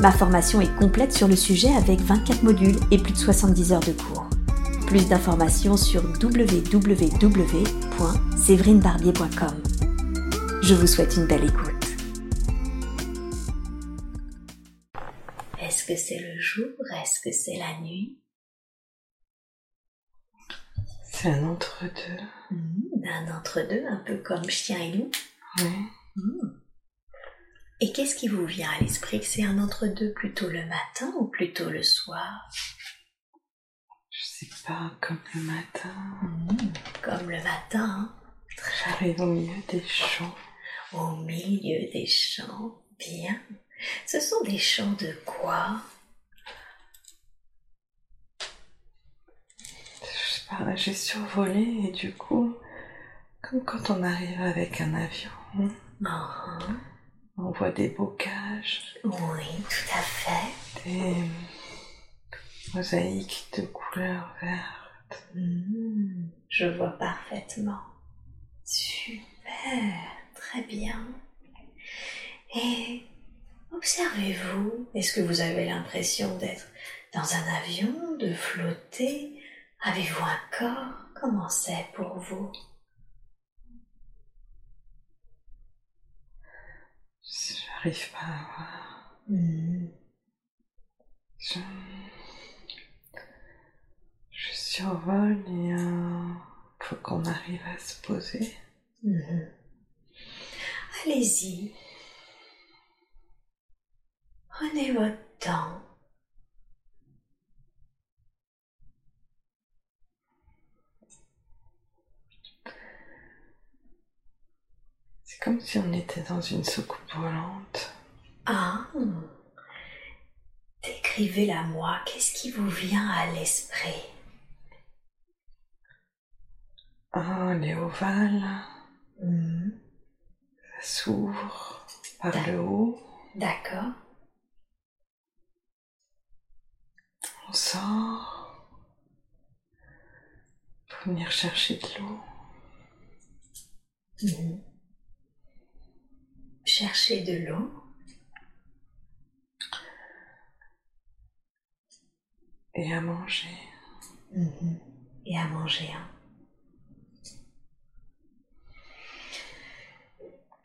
Ma formation est complète sur le sujet avec 24 modules et plus de 70 heures de cours. Plus d'informations sur www.séverinebarbier.com. Je vous souhaite une belle écoute. Est-ce que c'est le jour? Est-ce que c'est la nuit? C'est un entre-deux. Mmh, un entre-deux, un peu comme chien et loup. Oui. Mmh. Et qu'est-ce qui vous vient à l'esprit que c'est un entre-deux plutôt le matin ou plutôt le soir? Je sais pas, comme le matin. Mmh, Comme le matin. J'arrive au milieu des champs. Au milieu des champs. Bien. Ce sont des champs de quoi? Je sais pas, j'ai survolé et du coup, comme quand on arrive avec un avion, Ah, on voit des bocages, Oui, tout à fait. des mosaïques de couleur verte. Mmh, Je vois parfaitement. Super, très bien. Et observez-vous, est-ce que vous avez l'impression d'être dans un avion, de flotter? Avez-vous un corps? Comment c'est pour vous? J'arrive pas à voir. Je, je survole et euh, faut qu'on arrive à se poser. Allez-y. Prenez votre temps. C'est comme si on était dans une soucoupe volante. Ah, décrivez-la moi. Qu'est-ce qui vous vient à l'esprit? Ah, les ovales, Hmm, ça s'ouvre par le haut, D'accord. on sort pour venir chercher de l'eau. Mhm. Cherchez de l'eau. et à manger. Mhm. Et à manger. hein.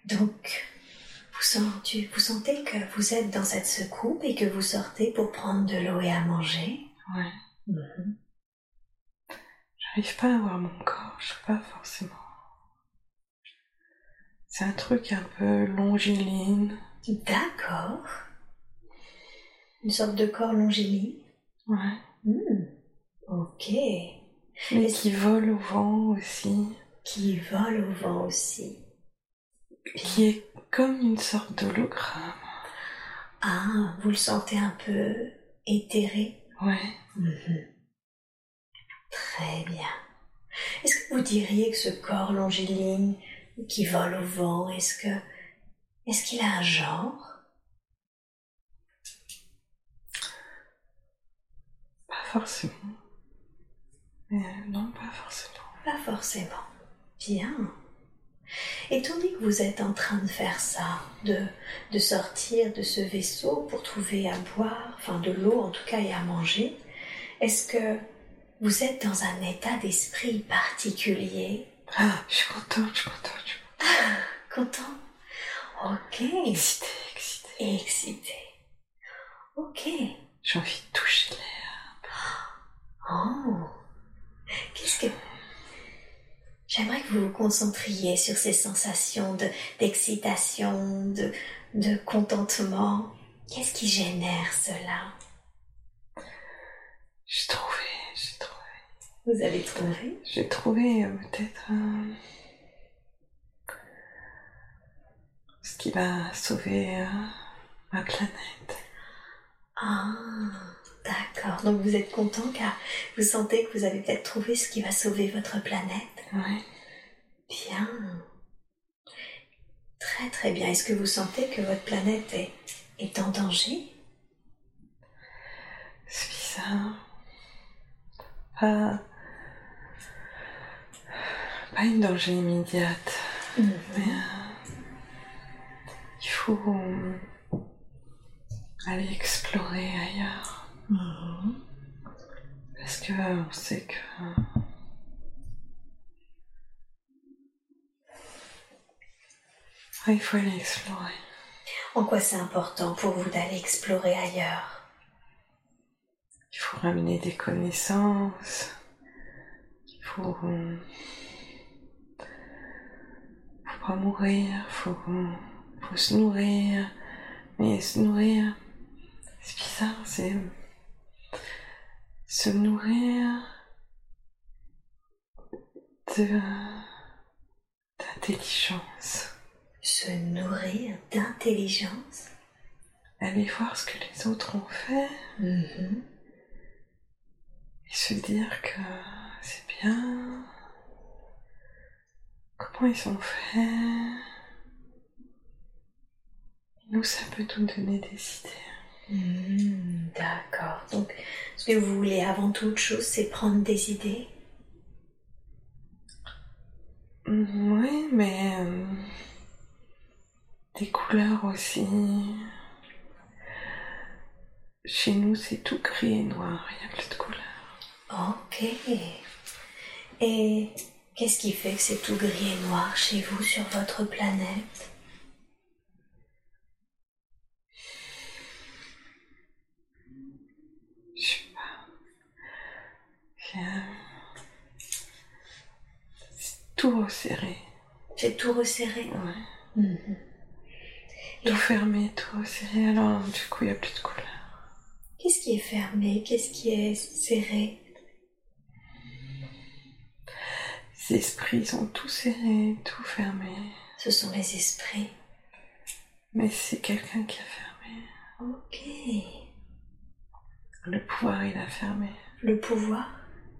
Donc, vous sentez, vous sentez que vous êtes dans cette secoupe et que vous sortez pour prendre de l'eau et à manger? Ouais. Mhm. J'arrive pas à voir mon corps, je sais pas forcément. C'est un truc un peu longiligne. D'accord. Une sorte de corps longiligne. Ouais. Hmm. Ok. Mais qui vole au vent aussi. Qui vole au vent aussi. Qui est comme une sorte d'hologramme. Ah, vous le sentez un peu éthéré Ouais. Mhm. Très bien. Est-ce que vous diriez que ce corps longiligne qui vole au vent, est-ce que est-ce qu'il a un genre? Pas forcément. Mais non, pas forcément. Pas forcément. Bien. Étant donné que vous êtes en train de faire ça, de, de sortir de ce vaisseau pour trouver à boire, enfin de l'eau en tout cas et à manger, est-ce que vous êtes dans un état d'esprit particulier? Je suis contente, je suis contente, je suis Content Ok. contente. Excitée, excitée. Excité. Ok. J'ai envie de toucher l'air. Oh. Qu'est-ce que... J'aimerais que vous vous concentriez sur ces sensations de, d'excitation, de, de contentement. Qu'est-ce qui génère cela? J'ai trouvé. Vous avez trouvé J'ai trouvé euh, peut-être euh, ce qui va sauver euh, ma planète. Ah. D'accord. Donc vous êtes content car vous sentez que vous avez peut-être trouvé ce qui va sauver votre planète. Oui. Bien. Très très bien. Est-ce que vous sentez que votre planète est, est en danger? C'est bizarre. Pas. Pas une danger immédiate. Mais. euh, il faut. euh, aller explorer ailleurs. Mhm. Parce que euh, on sait que. Ouais, il faut aller explorer. En quoi c'est important pour vous d'aller explorer ailleurs? Il faut ramener des connaissances. Il faut. Faut pas mourir. Faut, faut se nourrir. Mais se nourrir. C'est bizarre, c'est. Se nourrir. de. d'intelligence. Se nourrir d'intelligence? Aller voir ce que les autres ont fait. Mhm. et se dire que c'est bien. Comment ils ont fait Nous, ça peut nous donner des idées. Hmm, D'accord. Donc, ce que vous voulez avant toute chose, c'est prendre des idées? Mm, Oui, mais euh, des couleurs aussi. Chez nous, c'est tout gris et noir, il n'y a plus de couleurs. Ok. Et qu'est-ce qui fait que c'est tout gris et noir chez vous sur votre planète? Je sais pas. C'est tout resserré. C'est tout resserré? Ouais. Mhm. Tout fermé, tout resserré, alors du coup, il n'y a plus de couleurs. Qu'est-ce qui est fermé? Qu'est-ce qui est serré? Les esprits sont tout serrés, tout fermé. Ce sont les esprits. Mais c'est quelqu'un qui a fermé. Ok. Le pouvoir, il a fermé. Le pouvoir?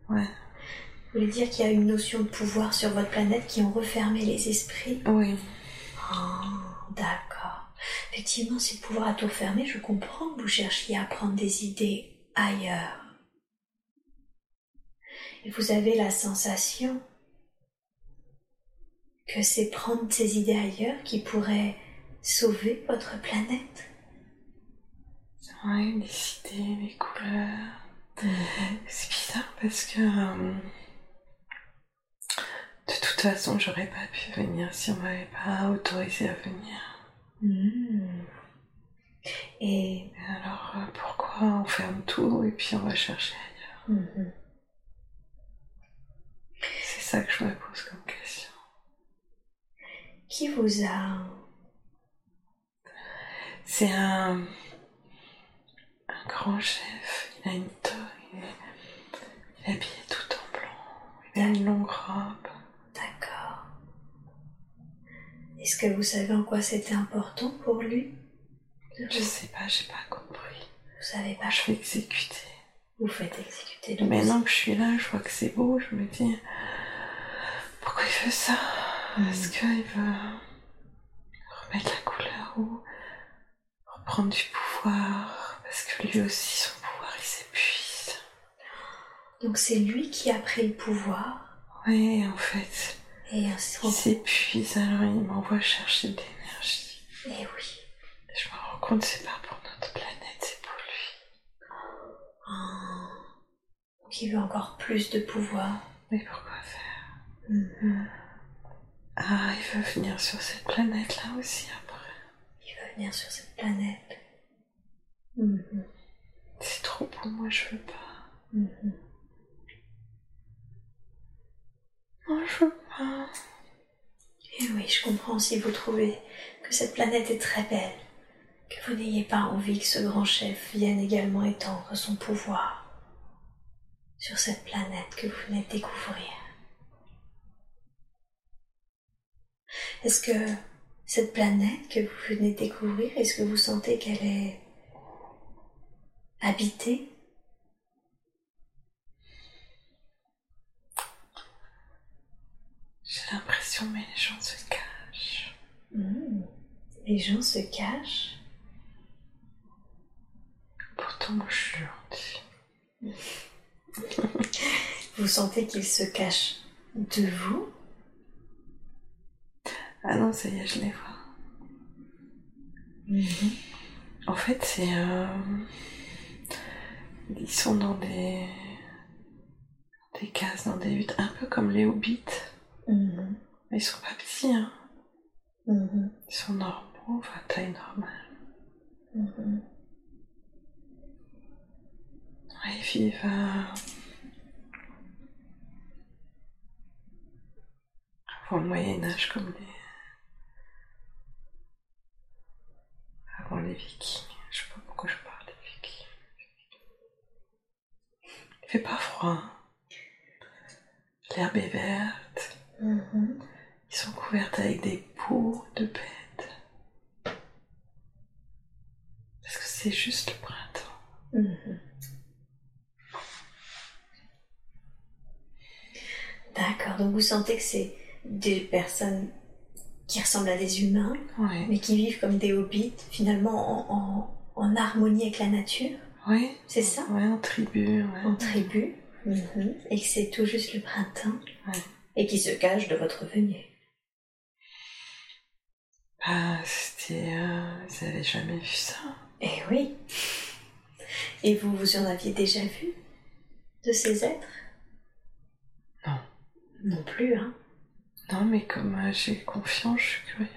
Ouais. Vous voulez dire qu'il y a une notion de pouvoir sur votre planète qui ont refermé les esprits? Oui. Oh, d'accord. Effectivement, si le pouvoir a tout fermé, je comprends que vous cherchiez à prendre des idées ailleurs. Et vous avez la sensation que c'est prendre ces idées ailleurs qui pourrait sauver votre planète. Ouais, les idées, les couleurs. C'est bizarre parce que. euh, de toute façon, j'aurais pas pu venir si on m'avait pas autorisé à venir. Hmm. Et alors, euh, pourquoi on ferme tout et puis on va chercher ailleurs? Mhm. C'est ça que je me pose comme question. Qui vous a C'est un, un grand chef. Il a une toge. Il est, il est habillé tout en blanc. Il a une longue robe. D'accord. Est-ce que vous savez en quoi c'était important pour lui Je sais pas, j'ai pas compris. Vous savez pas. Je vais exécuter. Vous faites exécuter. donc Maintenant que je suis là, je vois que c'est beau. Je me dis pourquoi il fait ça? Est-ce qu'il veut remettre la couleur ou reprendre du pouvoir? Parce que lui aussi, son pouvoir, il s'épuise. Donc c'est lui qui a pris le pouvoir Oui, en fait, et ainsi. il s'épuise, alors il m'envoie chercher de l'énergie. Et Eh oui. Et je me rends compte, c'est pas pour notre planète, c'est pour lui. Ah. Donc il veut encore plus de pouvoir. Mais pourquoi faire? Mhm. Ah, il veut venir sur cette planète-là aussi après. Il veut venir sur cette planète. Mhm. C'est trop pour moi, je veux pas. Mhm. Non, je veux pas. Et oui, je comprends si vous trouvez que cette planète est très belle, que vous n'ayez pas envie que ce grand chef vienne également étendre son pouvoir sur cette planète que vous venez de découvrir. Est-ce que cette planète que vous venez de découvrir, est-ce que vous sentez qu'elle est habitée? J'ai l'impression, mais les gens se cachent. Hmm. Les gens se cachent? Pourtant, moi, je suis gentille. vous sentez qu'ils se cachent de vous? Ah non, ça y est, je les vois. En fait, c'est. euh, Ils sont dans des. des cases, dans des huttes, un peu comme les hobbits. Mhm. Mais ils sont pas petits, hein. Mhm. Ils sont normaux, enfin, taille normale. Mhm. Ouais, ils vivent. Avant le Moyen-Âge, comme les. Les Vikings. Je sais pas pourquoi je parle des Vikings. Il fait pas froid. hein. L'herbe est verte. Mhm. Ils sont couverts avec des peaux de bêtes. Parce que c'est juste le printemps. Mhm. D'accord, donc vous sentez que c'est des personnes qui ressemblent à des humains, Ouais. mais qui vivent comme des hobbits, finalement en, en- en harmonie avec la nature, Ouais. c'est ça Ouais, en tribu, ouais. En tribu, Mhm. et que c'est tout juste le printemps, Ouais. et qui se cachent de votre venue. Bah, c'était. Euh, vous avez jamais vu ça? Eh oui Et vous, vous en aviez déjà vu de ces êtres? Non. Non plus, hein Non, mais comme euh, j'ai confiance, je suis curieuse.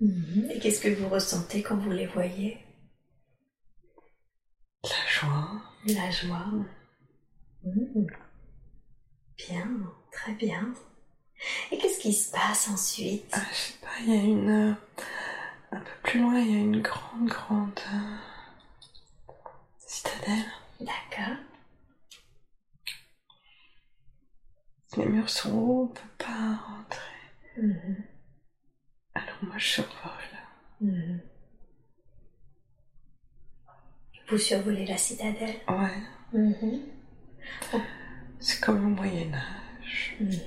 Mhm. Et qu'est-ce que vous ressentez quand vous les voyez? La joie. La joie. Mhm. Bien, très bien. Et qu'est-ce qui se passe ensuite? Ah, je sais pas, il y a une. euh, un peu plus loin, il y a une grande, grande. euh, citadelle. D'accord. Les murs sont hauts, on peut pas rentrer. Mhm. Alors moi, je survole. Mhm. Vous survolez la citadelle Ouais, Mhm. c'est comme au Moyen-Âge. Mhm. Il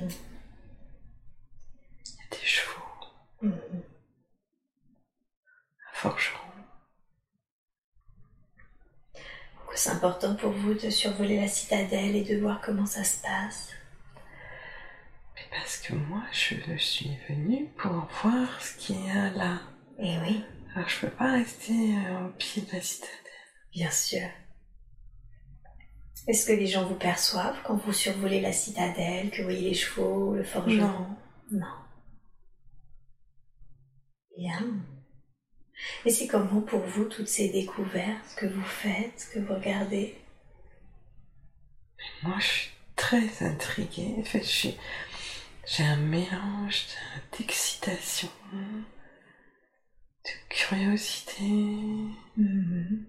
y a des chevaux, un forgeron. Pourquoi c'est important pour vous de survoler la citadelle et de voir comment ça se passe parce que moi, je suis venue pour voir ce qu'il y a là. Eh oui, Alors je peux pas rester euh, au pied de la citadelle. bien sûr. Est-ce que les gens vous perçoivent quand vous survolez la citadelle, que vous voyez les chevaux, le forgeron? Non. Non. Bien. Et c'est comment pour vous toutes ces découvertes que vous faites, que vous regardez? Moi, je suis très intriguée. En fait, je suis- j'ai un mélange de- d'excitation, de curiosité. Mhm.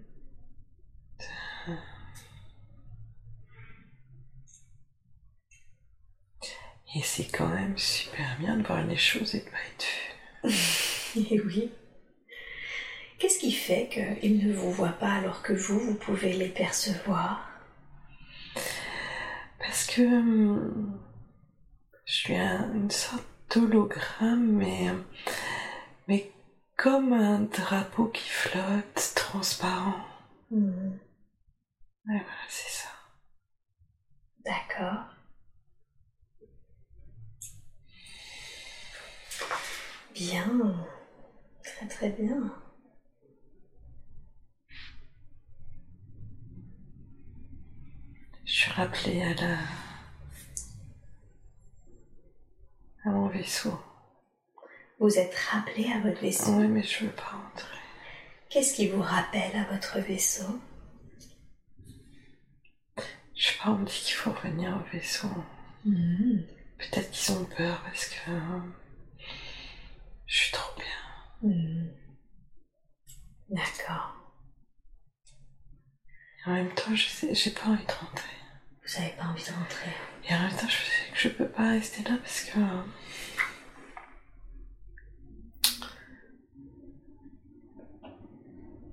Et c'est quand même super bien de voir les choses et de pas être vu. Eh oui. Qu'est-ce qui fait qu'ils ne vous voient pas alors que vous, vous pouvez les percevoir? Parce que hum, je suis un- une sorte d'hologramme, mais, mais comme un drapeau qui flotte, transparent. Ouais, voilà, c'est ça. D'accord. Bien. Très très bien. Je suis rappelée à la. À mon vaisseau. Vous êtes rappelé à votre vaisseau? Ouais, mais je veux pas rentrer. Qu'est-ce qui vous rappelle à votre vaisseau? Je sais pas, on me dit qu'il faut revenir au vaisseau. Mhm. Peut-être qu'ils ont peur parce que. euh, je suis trop bien. Mhm. D'accord. En même temps, je sais, j'ai pas envie de rentrer. Vous n'avez pas envie de rentrer. Et en même temps, je sais que je peux pas rester là parce que.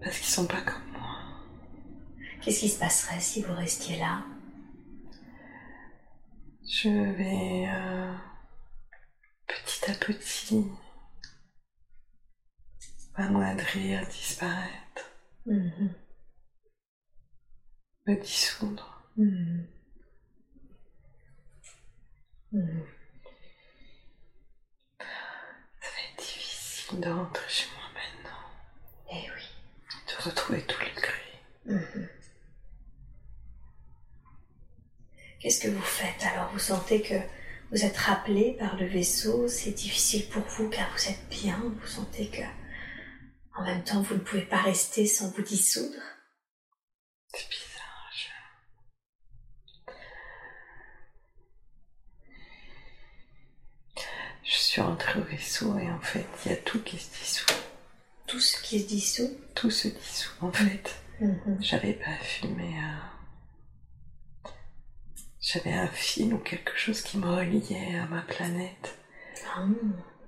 Parce qu'ils sont pas comme moi. Qu'est-ce qui se passerait si vous restiez là? Je vais. euh, petit à petit m'amoindrir, disparaître, Mhm. me dissoudre. Mhm. Ça va être difficile de rentrer chez moi maintenant, Eh oui. de retrouver tout le gris. Mhm. Qu'est-ce que vous faites alors? Vous sentez que vous êtes rappelé par le vaisseau, c'est difficile pour vous car vous êtes bien, vous sentez que en même temps vous ne pouvez pas rester sans vous dissoudre? C'est bizarre. Je... je suis rentrée au vaisseau et en fait, il y a tout qui se dissout. Tout ce qui se dissout Tout se dissout en fait. Mhm. J'avais pas filmé un... J'avais un fil ou quelque chose qui me reliait à ma planète. Ah.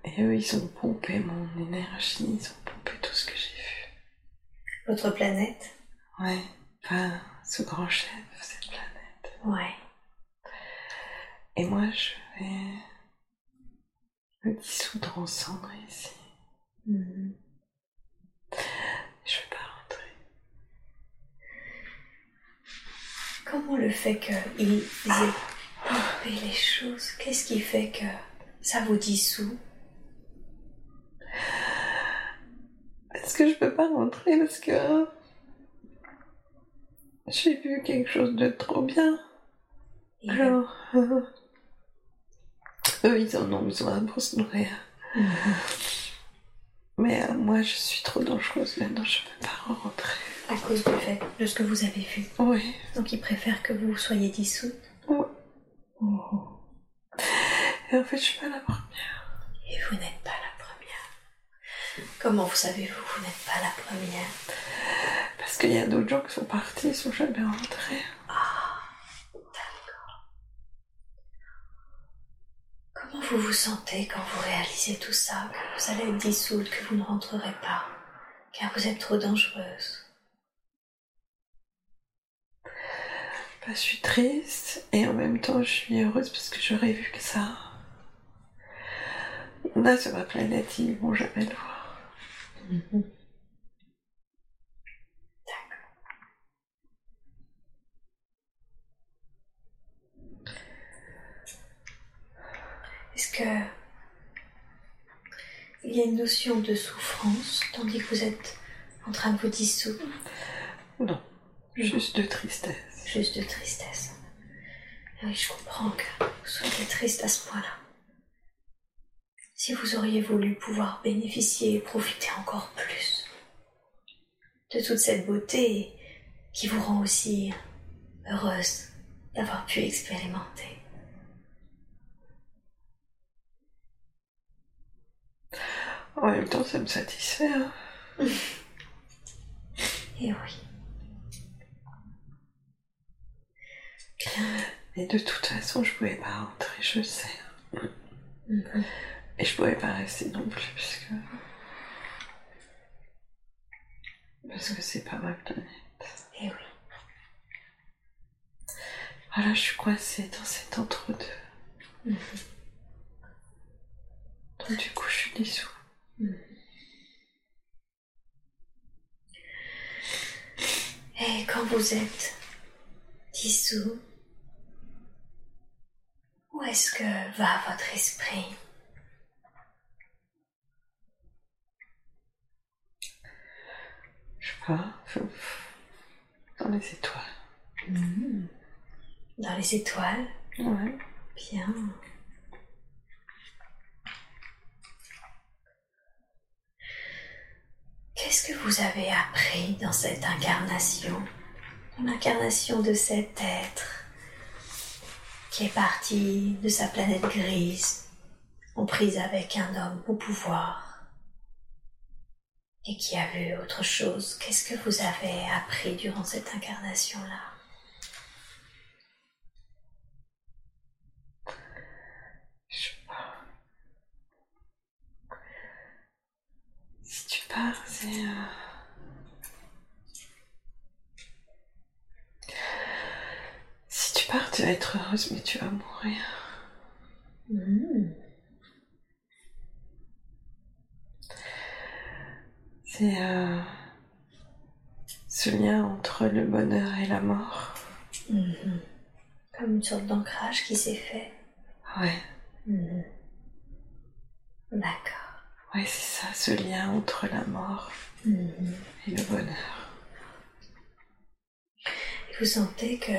Et eux, ils ont pompé mon énergie, ils ont pompé tout ce que j'ai vu. Votre planète? Ouais, enfin, ce grand chef, cette planète. Ouais. Et moi, je vais dissoudre en cendres ici. Mhm. Je vais pas rentrer. Comment le fait qu'ils aient pompé les choses, qu'est-ce qui fait que ça vous dissout? Est-ce que je peux pas rentrer parce que j'ai vu quelque chose de trop bien. Et- Alors, euh, eux, ils en ont besoin pour se nourrir. Mais euh, moi, je suis trop dangereuse maintenant, je peux pas rentrer. À cause du fait de ce que vous avez vu. Oui, Donc ils préfèrent que vous soyez dissoute. oui. Et en fait, je suis pas la première. Et vous n'êtes pas la première. Comment vous savez-vous que vous n'êtes pas la première? Parce qu'il y a d'autres gens qui sont partis, ils sont jamais rentrés. Comment vous vous sentez quand vous réalisez tout ça, que vous allez être dissoute, que vous ne rentrerez pas, car vous êtes trop dangereuse? Bah, je suis triste et en même temps, je suis heureuse parce que j'aurais vu que ça. Là, sur ma planète, ils vont jamais le voir. Est-ce que il y a une notion de souffrance tandis que vous êtes en train de vous dissoudre, Non, juste de tristesse. juste de tristesse Et Oui, je comprends que vous soyez triste à ce point-là. Si vous auriez voulu pouvoir bénéficier et profiter encore plus de toute cette beauté qui vous rend aussi heureuse d'avoir pu expérimenter. En même temps, ça me satisfait. hein. Et oui. Mais de toute façon, je pouvais pas rentrer, je sais. Mhm. Et je pouvais pas rester non plus, puisque. Parce que c'est pas ma planète. Et oui. Voilà, je suis coincée dans cet entre-deux. Mhm. Donc, du coup, je suis dissous. Et quand vous êtes dissous, où est-ce que va votre esprit? Je sais pas. Dans les étoiles. Dans les étoiles? Ouais. Bien. Qu'est-ce que vous avez appris dans cette incarnation? Dans l'incarnation de cet être qui est parti de sa planète grise, en prise avec un homme au pouvoir, et qui a vu autre chose. Qu'est-ce que vous avez appris durant cette incarnation-là? c'est... Si tu pars, tu vas être heureuse, mais tu vas mourir. C'est euh, ce lien entre le bonheur et la mort. Mm-hmm. Comme une sorte d'ancrage qui s'est fait. Ouais. Mm-hmm. D'accord ouais, c'est ça, ce lien entre la mort Mhm. et le bonheur. Vous sentez que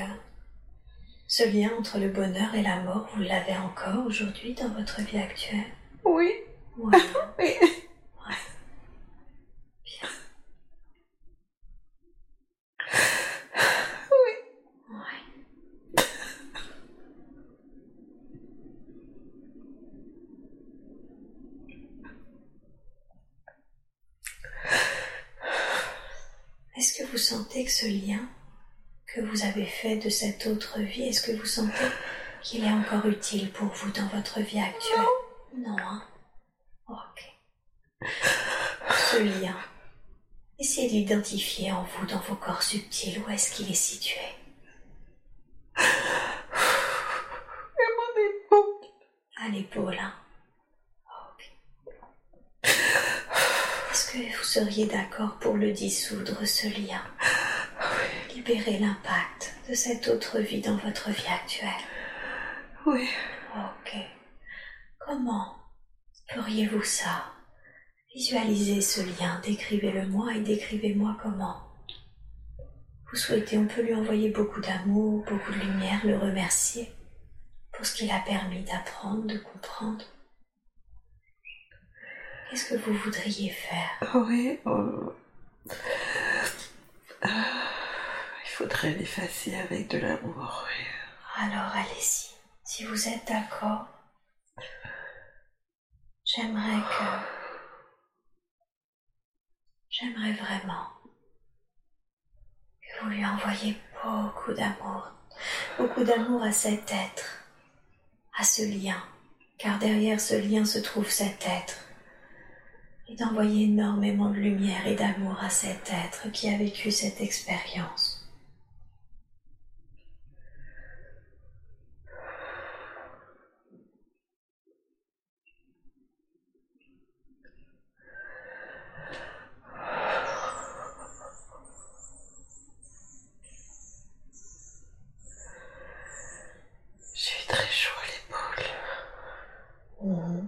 ce lien entre le bonheur et la mort, vous l'avez encore aujourd'hui dans votre vie actuelle? Oui. Bien. Ouais. Est-ce que vous sentez que ce lien que vous avez fait de cette autre vie, est-ce que vous sentez qu'il est encore utile pour vous dans votre vie actuelle? Non. hein? Ok. Ce lien, essayez de l'identifier en vous, dans vos corps subtils. Où est-ce qu'il est situé? À l'épaule, hein? Ok. Est-ce que vous seriez d'accord pour le dissoudre, ce lien? Libérer l'impact de cette autre vie dans votre vie actuelle Oui. Ok. Comment feriez-vous ça? Visualisez ce lien, décrivez-le moi et décrivez-moi comment. Vous souhaitez, on peut lui envoyer beaucoup d'amour, beaucoup de lumière, le remercier pour ce qu'il a permis d'apprendre, de comprendre. Qu'est-ce que vous voudriez faire? Oui. il faudrait l'effacer avec de l'amour. Alors allez-y, si vous êtes d'accord. J'aimerais que... J'aimerais vraiment que vous lui envoyiez beaucoup d'amour, beaucoup d'amour à cet être, à ce lien, car derrière ce lien se trouve cet être, et d'envoyer énormément de lumière et d'amour à cet être qui a vécu cette expérience. J'ai très chaud à l'épaule. Mhm.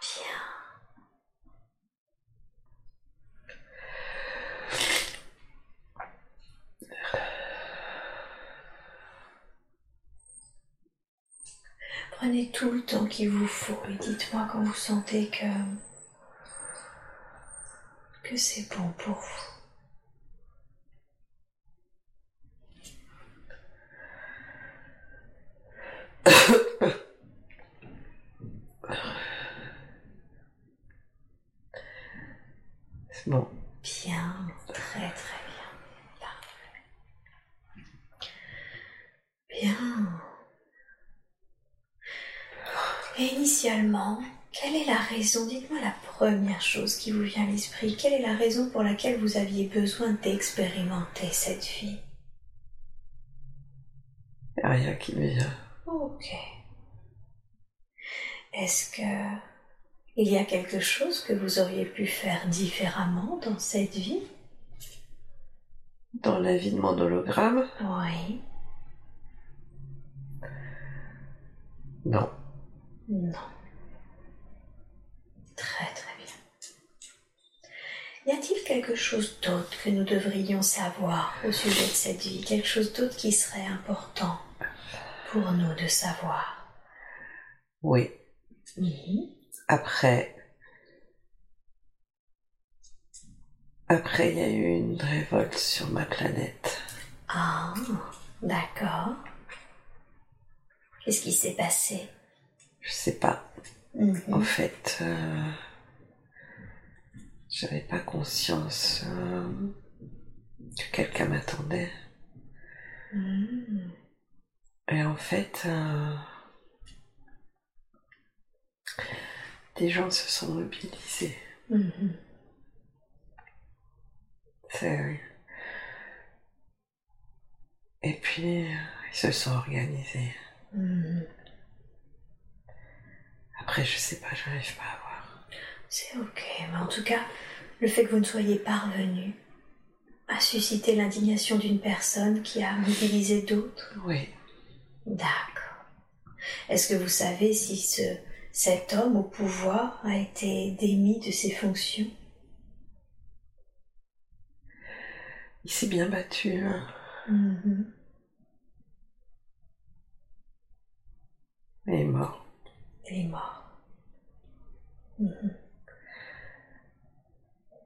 Bien. Prenez tout le temps qu'il vous faut et dites-moi quand vous sentez que que c'est bon pour vous. C'est bon. Bien, très très bien. Parfait. Bien. Et initialement, quelle est la raison Dites-moi la première chose qui vous vient à l'esprit. Quelle est la raison pour laquelle vous aviez besoin d'expérimenter cette vie? Il n'y a rien qui me vient. Ok. Est-ce que il y a quelque chose que vous auriez pu faire différemment dans cette vie? Dans la vie de mon hologramme? Oui. Non. Non. Très très bien. Y a-t-il quelque chose d'autre que nous devrions savoir au sujet de cette vie? Quelque chose d'autre qui serait important pour nous de savoir? Oui. Mhm. Après. Après, il y a eu une révolte sur ma planète. Ah, d'accord. Qu'est-ce qui s'est passé? Je sais pas. Mhm. En fait, euh, j'avais pas conscience euh, que quelqu'un m'attendait. Mhm. Et en fait, euh, des gens se sont mobilisés. Mhm. C'est- Et puis, ils se sont organisés. Après, je sais pas, j'arrive pas à voir. C'est ok, mais en tout cas, le fait que vous ne soyez pas revenu a suscité l'indignation d'une personne qui a mobilisé d'autres. Oui. D'accord. Est-ce que vous savez si ce, cet homme au pouvoir a été démis de ses fonctions? Il s'est bien battu. hein. Mhm. Il est mort. Il est mort. Mhm.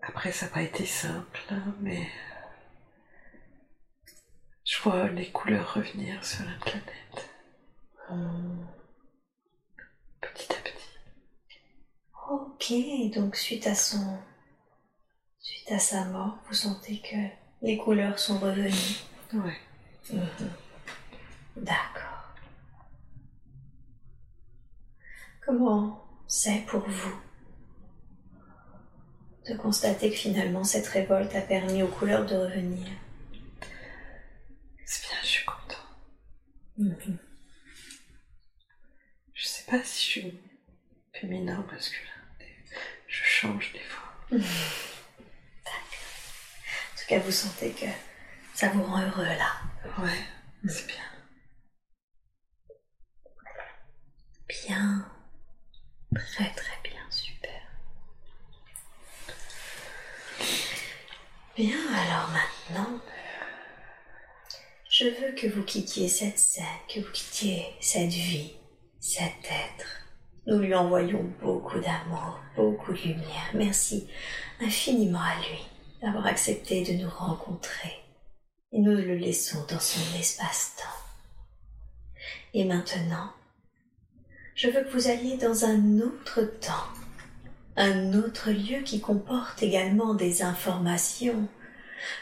Après, ça n'a pas été simple, hein, mais je vois les couleurs revenir sur la planète, petit à petit. Ok, donc suite à son, suite à sa mort, vous sentez que les couleurs sont revenues. Ouais. Mhm. D'accord. Comment c'est pour vous de constater que finalement cette révolte a permis aux couleurs de revenir? C'est bien, je suis content. Mhm. Je sais pas si je suis féminin ou masculin. Je change des fois. En tout cas, vous sentez que ça vous rend heureux là. Ouais, c'est bien. Bien. Très très bien, super. Bien, alors maintenant, je veux que vous quittiez cette scène, que vous quittiez cette vie, cet être. Nous lui envoyons beaucoup d'amour, beaucoup de lumière. Merci infiniment à lui d'avoir accepté de nous rencontrer. Et nous le laissons dans son espace-temps. Et maintenant, je veux que vous alliez dans un autre temps, un autre lieu qui comporte également des informations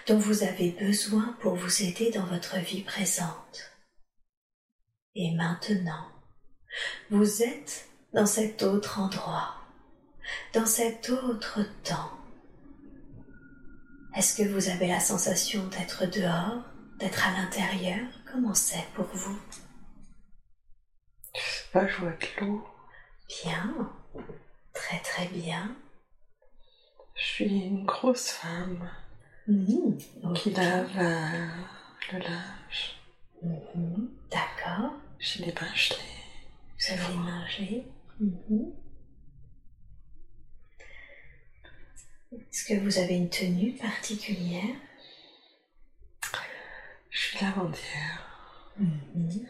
dont vous avez besoin pour vous aider dans votre vie présente. Et maintenant, vous êtes dans cet autre endroit, dans cet autre temps. Est-ce que vous avez la sensation d'être dehors, d'être à l'intérieur? Comment c'est pour vous? Je sais pas, je vois de l'eau. Bien, très très bien. Je suis une grosse femme Mhm, qui ok. lave euh, le linge. Mhm, D'accord. J'ai les mains gelées. Vous avez gelées. Mhm. Est-ce que vous avez une tenue particulière? Je suis lavandière. Mhm.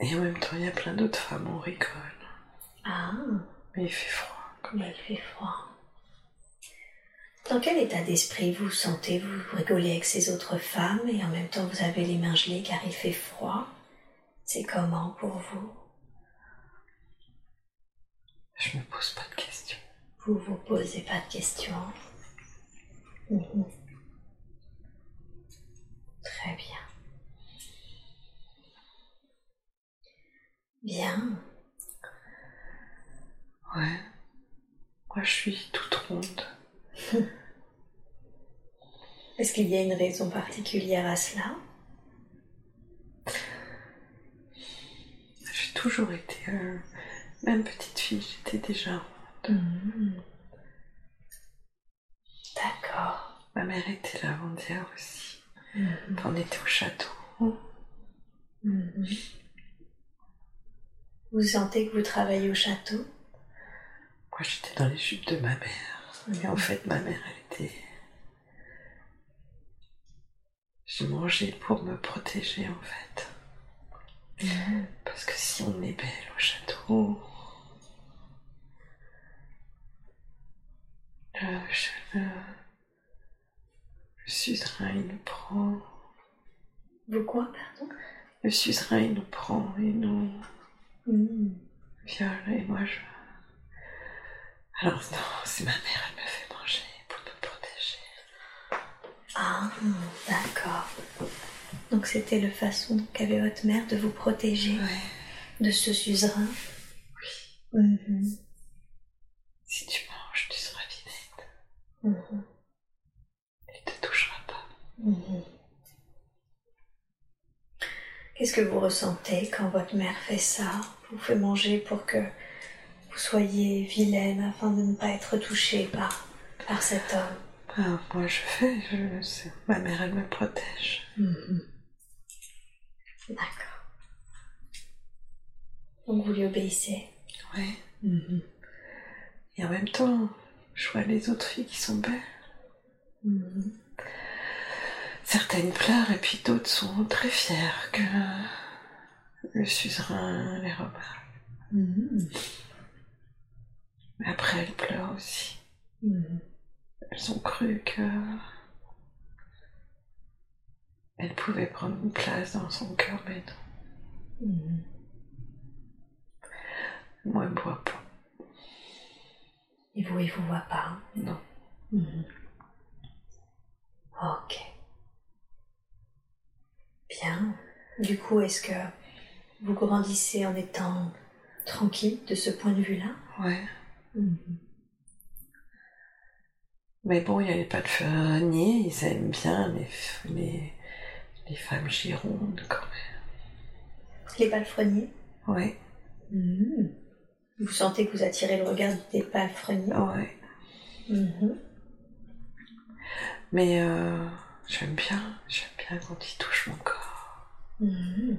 Et en même temps, il y a plein d'autres femmes, on rigole. Ah, Mais il fait froid. Comme... mais il fait froid. Dans quel état d'esprit vous sentez-vous Vous rigolez avec ces autres femmes et en même temps vous avez les mains gelées car il fait froid? C'est comment pour vous? Je me pose pas de questions. Vous vous posez pas de questions? Mhm. Très bien. Bien. Ouais. Moi, je suis toute ronde. Est-ce qu'il y a une raison particulière à cela? J'ai toujours été, euh, même petite fille, j'étais déjà ronde. Mhm. D'accord. Ma mère était lavandière aussi. Mhm. On était au château. Mhm. Vous sentez que vous travaillez au château? Moi, j'étais dans les jupes de ma mère. Et en fait, ma mère, elle était. J'ai mangé pour me protéger, en fait. Mhm. Parce que si on est belle au château, le, le, le suzerain, il nous prend. Vous quoi, pardon? Le suzerain, il nous prend et nous Viole. Et moi, je. Alors, non, c'est ma mère, elle me fait manger pour me protéger. Ah, d'accord. Donc c'était le façon qu'avait votre mère de vous protéger Ouais. de ce suzerain? Mhm. Si tu manges, tu seras vinette. Mhm. Il te touchera pas. Qu'est-ce que vous ressentez quand votre mère fait ça Vous fait manger pour que vous soyez vilaine afin de ne pas être touchée par, par cet homme? Ah, moi je fais, je, ma mère elle me protège. Mhm. D'accord. Donc vous lui obéissez? Oui. Mhm. Et en même temps, je vois les autres filles qui sont belles. Mhm. Certaines pleurent et puis d'autres sont très fières que le suzerain les remarque. Mhm. Mais après, elles pleurent aussi. Mhm. Elles ont cru que elle pouvait prendre une place dans son cœur, mais non. Mhm. Moi, elle me voit pas. Et vous, il vous voit pas? Hein Non. Mhm. Ok. Bien. Du coup, est-ce que vous grandissez en étant tranquille de ce point de vue-là? Ouais. Mhm. Mais bon, il n'y avait pas de ferronnier, ils aiment bien les, les, les femmes girondes quand même. Les palefreniers? Ouais, Mhm. Vous sentez que vous attirez le regard des palefreniers? Ouais. Mhm. Mais euh, j'aime bien, j'aime bien quand ils touchent mon corps. Mhm.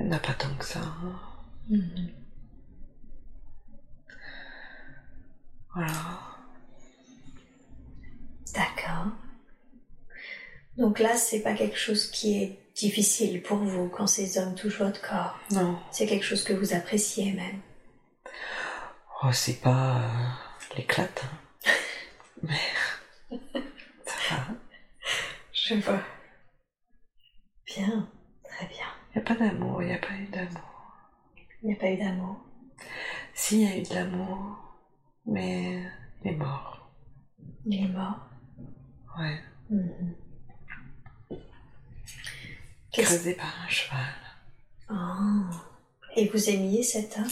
Il n'y en a pas tant que ça. hein. Mhm. Voilà. D'accord. Donc là, c'est pas quelque chose qui est difficile pour vous quand ces hommes touchent votre corps. Non. C'est quelque chose que vous appréciez même. Oh, c'est pas euh, l'éclate. hein. Mais ça va. Je vois. Bien, très bien. Il n'y a pas d'amour, il n'y a pas eu d'amour. Il n'y a pas eu d'amour. Si, il y a eu de l'amour, mais il est mort. Il est mort. Ouais. Qu'est-ce- Creusé par un cheval. Ah. Et vous aimiez cet homme?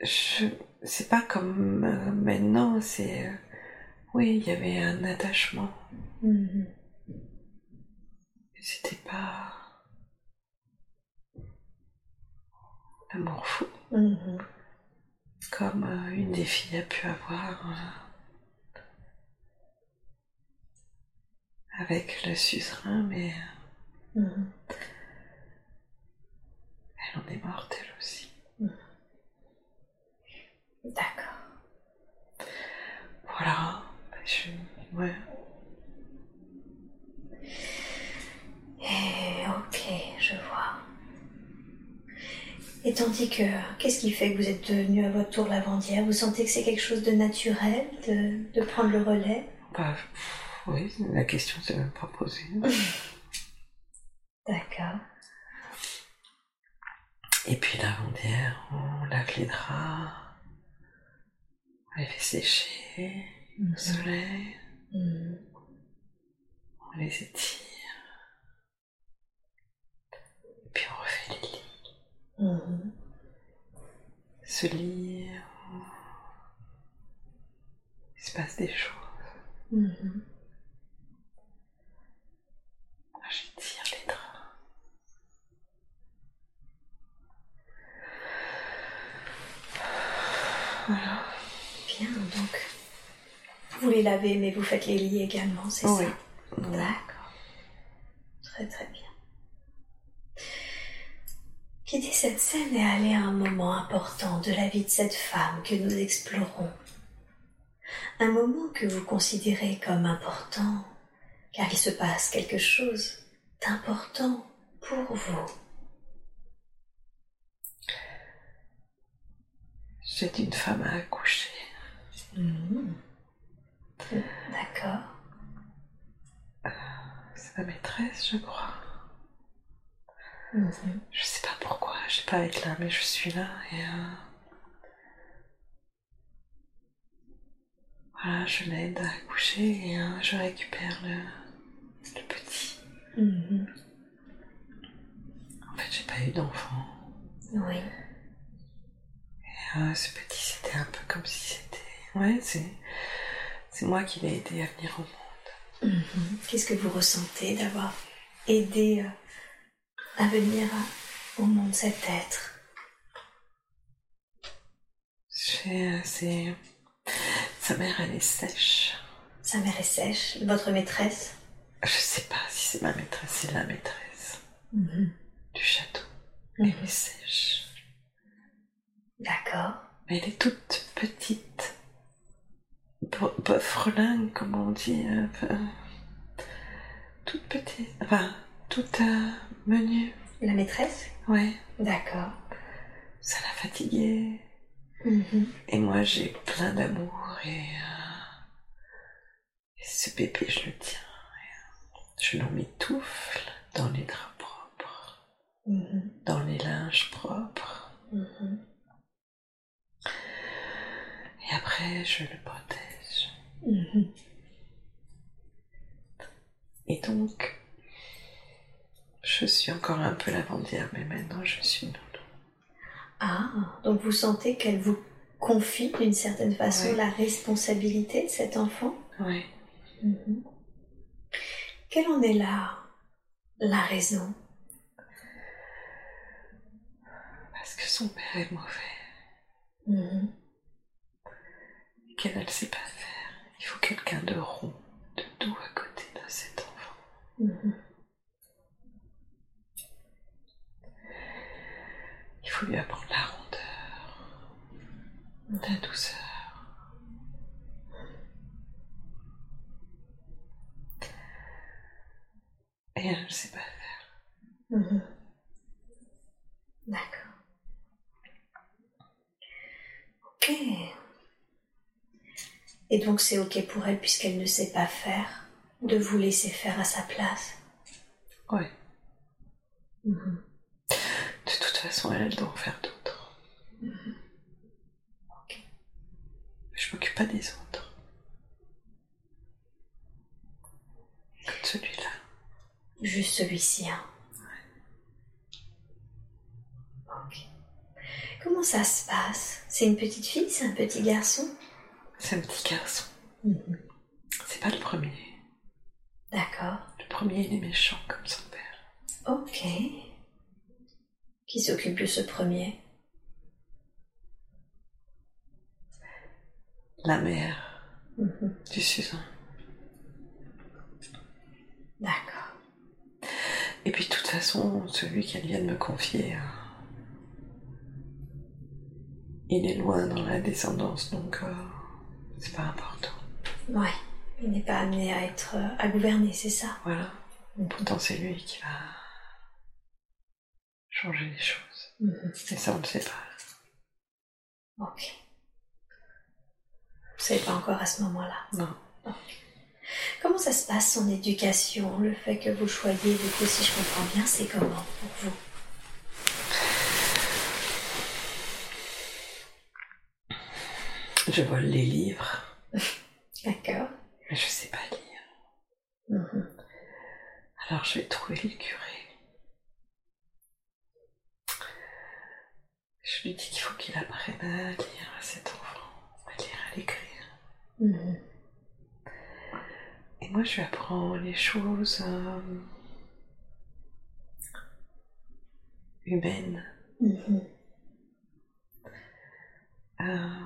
Je... C'est pas comme euh, maintenant, c'est. euh, Oui, il y avait un attachement. Mhm. C'était pas. L'amour fou, Mhm. comme euh, une des filles a pu avoir euh, avec le suzerain, mais euh, Mhm. elle en est morte elle aussi. D'accord. Voilà. Je... Ouais. Eh, ok, je vois. Et tandis que, qu'est-ce qui fait que vous êtes devenu à votre tour lavandière? Vous sentez que c'est quelque chose de naturel de, de prendre le relais? Bah, oui, la question s'est même pas posée. D'accord. Et puis la rondière, on lave les draps, on les fait sécher au soleil, Mhm. on les étire. Et puis on refait les lits. Mhm. Ce lit, on- il se passe des choses. Mhm. J'étire les draps. Voilà. Bien, donc. Vous les lavez, mais vous faites les lits également, c'est Oui. ça? D'accord. Très très bien. Quitter cette scène et aller à un moment important de la vie de cette femme que nous explorons. Un moment que vous considérez comme important, car il se passe quelque chose d'important pour vous. J'ai une femme à accoucher. Mhm. D'accord. C'est ma maîtresse, je crois. Je sais pas pourquoi, je sais pas être là, mais je suis là et euh, voilà, je l'aide à accoucher et euh, je récupère le, le petit. Mhm. En fait, j'ai pas eu d'enfant. Oui. Et euh, ce petit, c'était un peu comme si c'était. Ouais, c'est. C'est moi qui l'ai aidé à venir au monde. Mhm. Qu'est-ce que vous ressentez d'avoir aidé à venir au monde cet être C'est. Sa mère, elle est sèche. Sa mère est sèche. Votre maîtresse? Je sais pas si c'est ma maîtresse, c'est la maîtresse Mhm. du château. Mhm. Elle est sèche. D'accord. Elle est toute petite. Bœufrelingue, comme on dit. euh, enfin, toute petite. Enfin, toute euh, menue. La maîtresse Ouais, D'accord. ça l'a fatiguée. Mhm. Et moi, j'ai plein d'amour et, euh, et ce bébé, je le tiens. Je nous m'étouffe dans les draps propres, Mhm. dans les linges propres. Mhm. Et après, je le protège. Et donc, je suis encore un peu lavandière, mais maintenant je suis nounou. Ah, donc vous sentez qu'elle vous confie d'une certaine façon Ouais. la responsabilité de cet enfant? Ouais. Mhm. Quelle en est la, la raison? Parce que son père est mauvais. Et qu'elle ne sait pas faire. Il faut quelqu'un de rond, de doux à côté de cet enfant. Mhm. Faut lui apprendre la rondeur, la douceur. Et elle ne sait pas faire. Mhm. D'accord. Ok. Et donc c'est ok pour elle puisqu'elle ne sait pas faire de vous laisser faire à sa place. Ouais. Mhm. De toute façon, elle, elle doit en faire d'autres. Ok. Je m'occupe pas des autres. Celui-là. Juste celui-ci, hein. Ok. Comment ça se passe? C'est une petite fille, c'est un petit garçon? C'est un petit garçon. Mhm. C'est pas le premier. D'accord. Le premier, il est méchant comme son père. Ok. Qui s'occupe de ce premier? La mère Mhm. du Suzanne. D'accord. Et puis de toute façon, celui qu'elle vient de me confier, euh, il est loin dans la descendance, donc euh, c'est pas important. Ouais. Il n'est pas amené à être euh, à gouverner, c'est ça? Voilà. Pourtant, c'est lui qui va changer les choses. Mhm. Et ça, on ne sait pas. Ok. Vous savez pas encore à ce moment-là. Non. Comment ça se passe son éducation Le fait que vous choyez, du coup, si je comprends bien, c'est comment pour vous? Je vole les livres, D'accord. mais je sais pas lire. Mhm. Alors je vais trouver le curé. Je lui dis qu'il faut qu'il apprenne à lire à cet enfant, à lire, à l'écrire. Mhm. Et moi, je lui apprends les choses euh, humaines. Mhm. euh,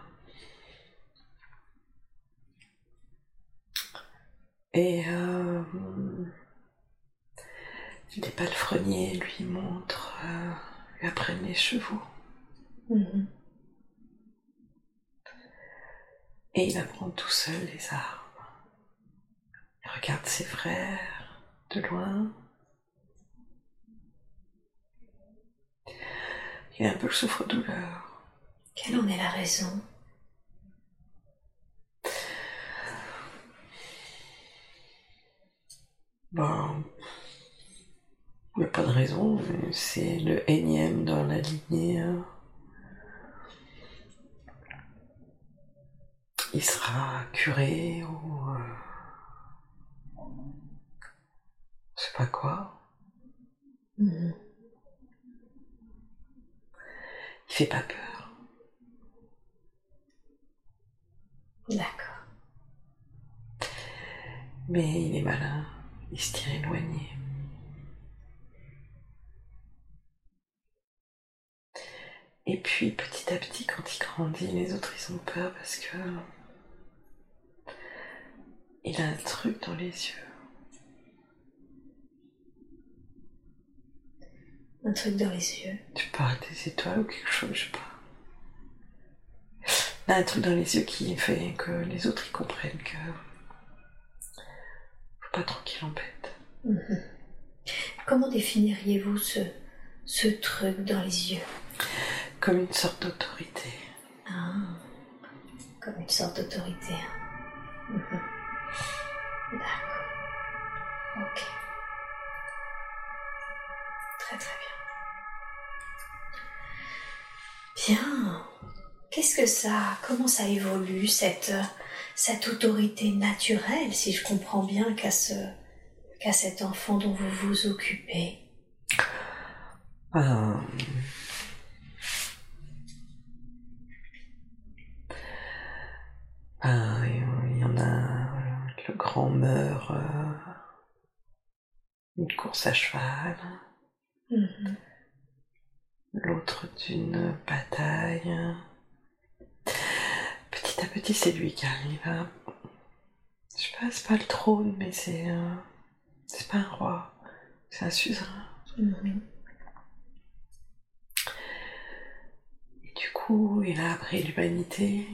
et euh, les palefreniers lui montrent, lui apprennent les chevaux. Mhm. Et il apprend tout seul les armes. Il regarde ses frères de loin. Il a un peu le souffre-douleur. Quelle en est la raison? Bon, il n'y a pas de raison, c'est le énième dans la lignée. hein. il sera curé ou euh, je sais pas quoi. Mmh. Il fait pas peur. D'accord. Mais il est malin, il se tire éloigné. Et puis petit à petit, quand il grandit, les autres ils ont peur parce que il a un truc dans les yeux. Un truc dans les yeux. Tu parles des étoiles ou quelque chose, je sais pas. Il a un truc dans les yeux qui fait que les autres ils comprennent que faut pas trop qu'il embête. Mhm. Comment définiriez-vous ce, ce truc dans les yeux? Comme une sorte d'autorité. Ah, comme une sorte d'autorité. Mhm. D'accord. Ok. Très très bien. Bien. Qu'est-ce que ça, comment ça évolue cette, cette autorité naturelle, si je comprends bien, qu'à ce, qu'à cet enfant dont vous vous occupez? Euh, ben, il y en a grand meurt euh, une course à cheval, Mhm. l'autre d'une bataille. Petit à petit, c'est lui qui arrive à. Je sais pas, c'est pas le trône, mais c'est. euh, c'est pas un roi, c'est un suzerain. Mhm. Et du coup, il a appris l'humanité.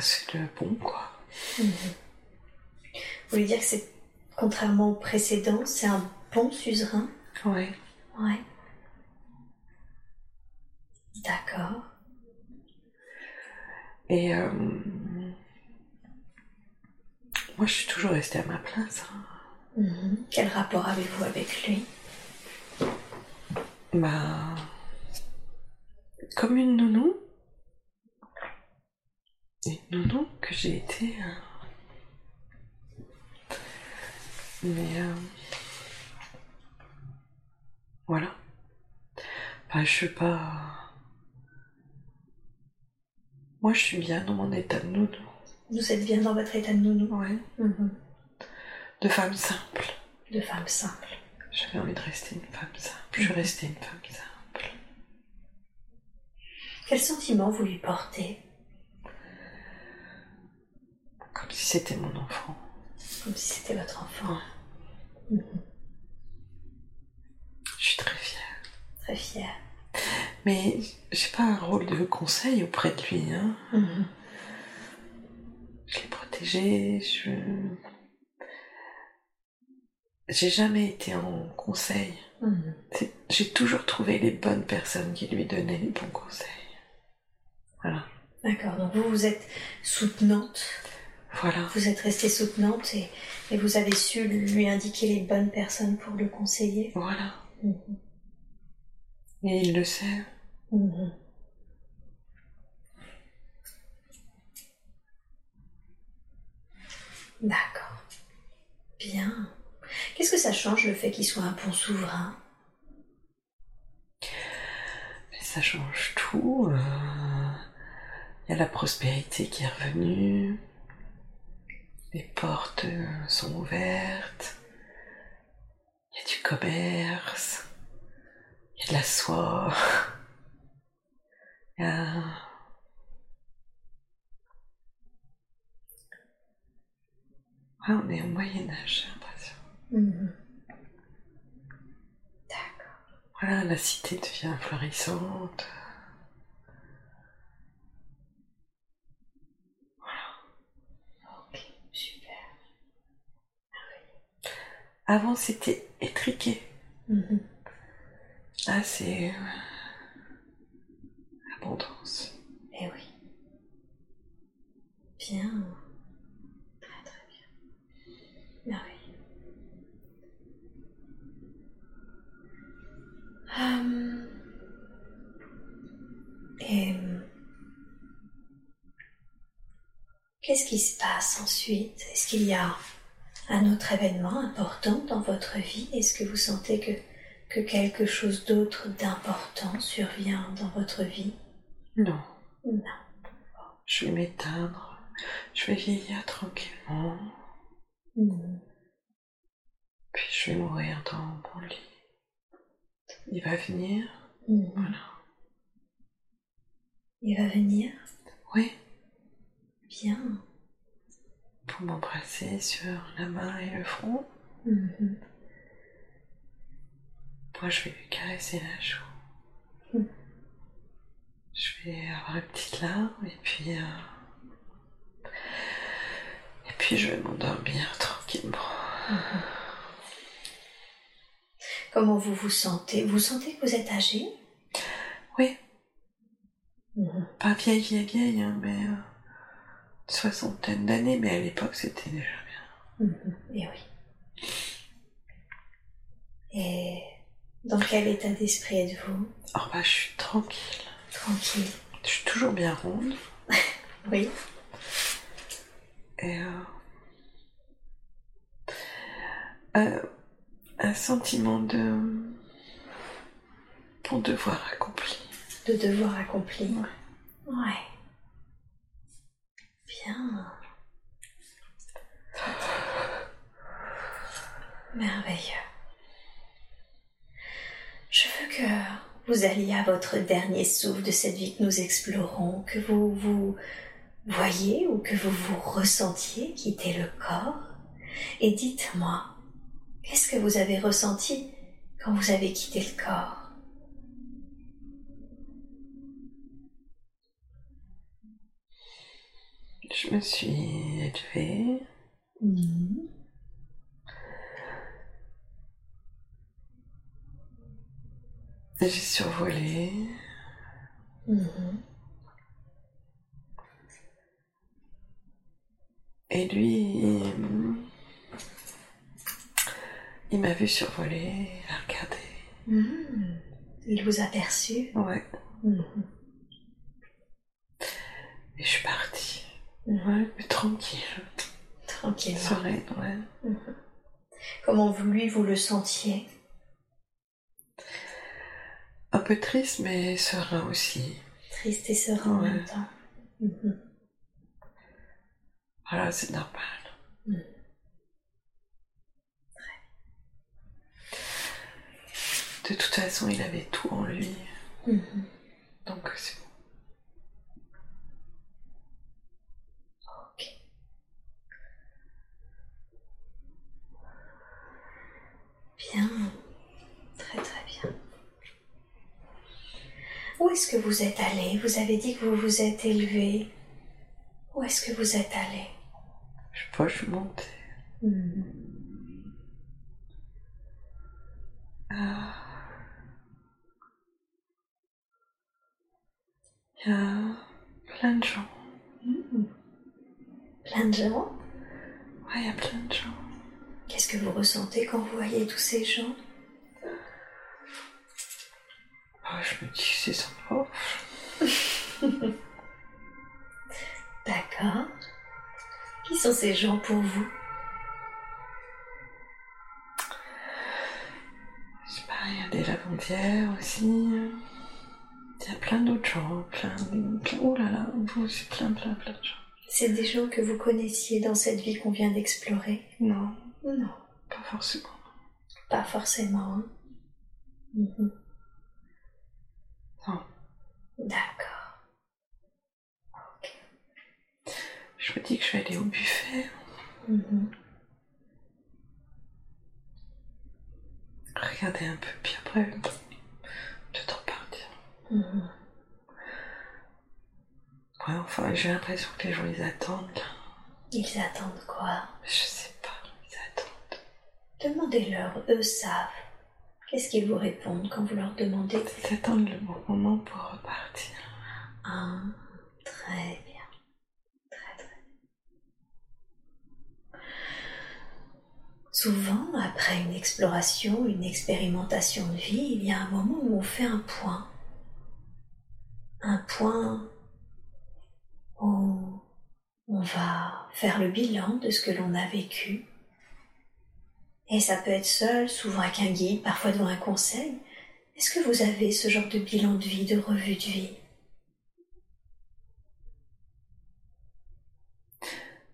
C'est le bon, quoi. Vous voulez dire que c'est, contrairement au précédent, c'est un bon suzerain? Ouais. Ouais. D'accord. Et euh, moi, je suis toujours restée à ma place. hein. Mhm. Quel rapport avez-vous avec lui? Bah, comme une nounou. Une nounou que j'ai été. hein. Mais euh, voilà. Enfin, je sais pas. Moi, je suis bien dans mon état de nounou. Vous êtes bien dans votre état de nounou Ouais. Mhm. De femme simple. De femme simple. J'avais envie de rester une femme simple. Je suis restée une femme simple. Quel sentiment vous lui portez? Comme si c'était mon enfant. Comme si c'était votre enfant. Je suis très fière. Très fière. Mais j'ai pas un rôle de conseil auprès de lui. Hein. Mhm. Je l'ai protégé. Je. J'ai jamais été en conseil. Mhm. J'ai toujours trouvé les bonnes personnes qui lui donnaient les bons conseils. Voilà. D'accord, donc vous, vous êtes soutenante. Voilà. Vous êtes restée soutenante et, et vous avez su lui indiquer les bonnes personnes pour le conseiller. Voilà. Mhm. Et il le sait. Mhm. D'accord. Bien. Qu'est-ce que ça change le fait qu'il soit un bon souverain? Mais ça change tout. euh, Il y a la prospérité qui est revenue. Les portes euh, sont ouvertes. Il y a du commerce. Il y a de la soie. Il y a... Ouais, on est au Moyen Âge, j'ai l'impression. Mhm. D'accord. Voilà, la cité devient florissante. Avant, c'était étriqué. Là, c'est euh, abondance. Eh oui. Bien. Très très bien. Merveilleux. Hum. Et hum, qu'est-ce qui se passe ensuite? Est-ce qu'il y a un autre événement important dans votre vie? Est-ce que vous sentez que, que quelque chose d'autre d'important survient dans votre vie? Non, Non. je vais m'éteindre. Je vais vieillir tranquillement. Mhm. Puis je vais mourir dans mon lit. Il va venir. Mhm. Voilà. Il va venir? Oui. Bien. Pour m'embrasser sur la main et le front. Mhm. Moi, je vais lui caresser la joue. Mm. Je vais avoir une petite larme et puis. euh, Et puis, je vais m'endormir tranquillement. Comment vous vous sentez? Vous sentez que vous êtes âgé? Oui, Mhm. pas vieille, vieille, vieille, hein, mais. euh, soixantaine d'années, mais à l'époque, c'était déjà bien. Mhm. Et oui. Et dans quel état d'esprit êtes-vous? Oh, bah, je suis tranquille. Tranquille. Je suis toujours bien ronde. Oui. Et. euh, euh, un sentiment de. Pour devoir accompli. De devoir accompli. Ouais. Ouais. Bien. Merveilleux. Je veux que vous alliez à votre dernier souffle de cette vie que nous explorons, que vous vous voyez ou que vous vous ressentiez quitter le corps. Et dites-moi, qu'est-ce que vous avez ressenti quand vous avez quitté le corps? Je me suis élevée. J'ai survolé. Mhm. Et lui, il, il m'a vu survoler, il a regardé. Mhm. Il vous a perçu Ouais. Mhm. Et je suis partie. Mhm. Ouais, mais tranquille. Tranquillement. Sereine, ouais. Comment vous, lui, vous le sentiez? Un peu triste, mais serein aussi. Triste et serein en même temps. Mhm. Voilà, c'est normal. Mm. De toute façon, il avait tout en lui. Mhm. Donc c'est bon. Bien. Très très bien. Où est-ce que vous êtes allé? Vous avez dit que vous vous êtes élevé. Où est-ce que vous êtes allé? Je sais pas, je suis montée. Mhm. Ah. Il y a plein de gens. Mhm. Plein de gens? Ouais, il y a plein de gens. Qu'est-ce que vous ressentez quand vous voyez tous ces gens? Ah, je me dis c'est sympa. D'accord. Qui sont ces gens pour vous? Je sais pas, il y a des lavandières aussi. Il y a plein d'autres gens. Plein, plein. Oh là là, c'est plein, plein, plein de gens. C'est des gens que vous connaissiez dans cette vie qu'on vient d'explorer? Non, Non, pas forcément. pas forcément. hein. Mhm. Non. D'accord. Je me dis que je vais aller au buffet. Mhm. Regarder un peu, puis après, peut-être repartir. Mhm. Ouais, enfin, j'ai l'impression que les gens, ils attendent. Ils attendent quoi? Je sais. Demandez-leur, eux savent. Qu'est-ce qu'ils vous répondent quand vous leur demandez? Ils attendent le bon moment pour repartir. Ah, très bien. Très très bien. Souvent, après une exploration, une expérimentation de vie, il y a un moment où on fait un point. Un point où on va faire le bilan de ce que l'on a vécu. Et ça peut être seul, souvent avec un guide, parfois devant un conseil. Est-ce que vous avez ce genre de bilan de vie, de revue de vie?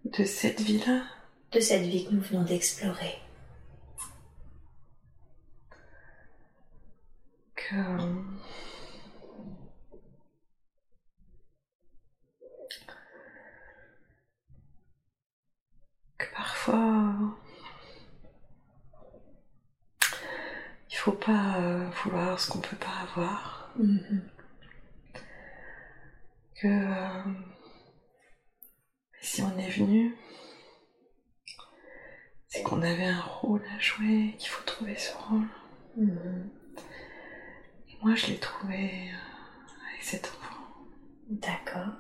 De cette vie-là, de cette vie que nous venons d'explorer. que que parfois il faut pas euh, vouloir ce qu'on peut pas avoir Mhm. que euh, si on est venu c'est qu'on avait un rôle à jouer qu'il faut trouver ce rôle Mhm. moi je l'ai trouvé euh, avec cet enfant D'accord.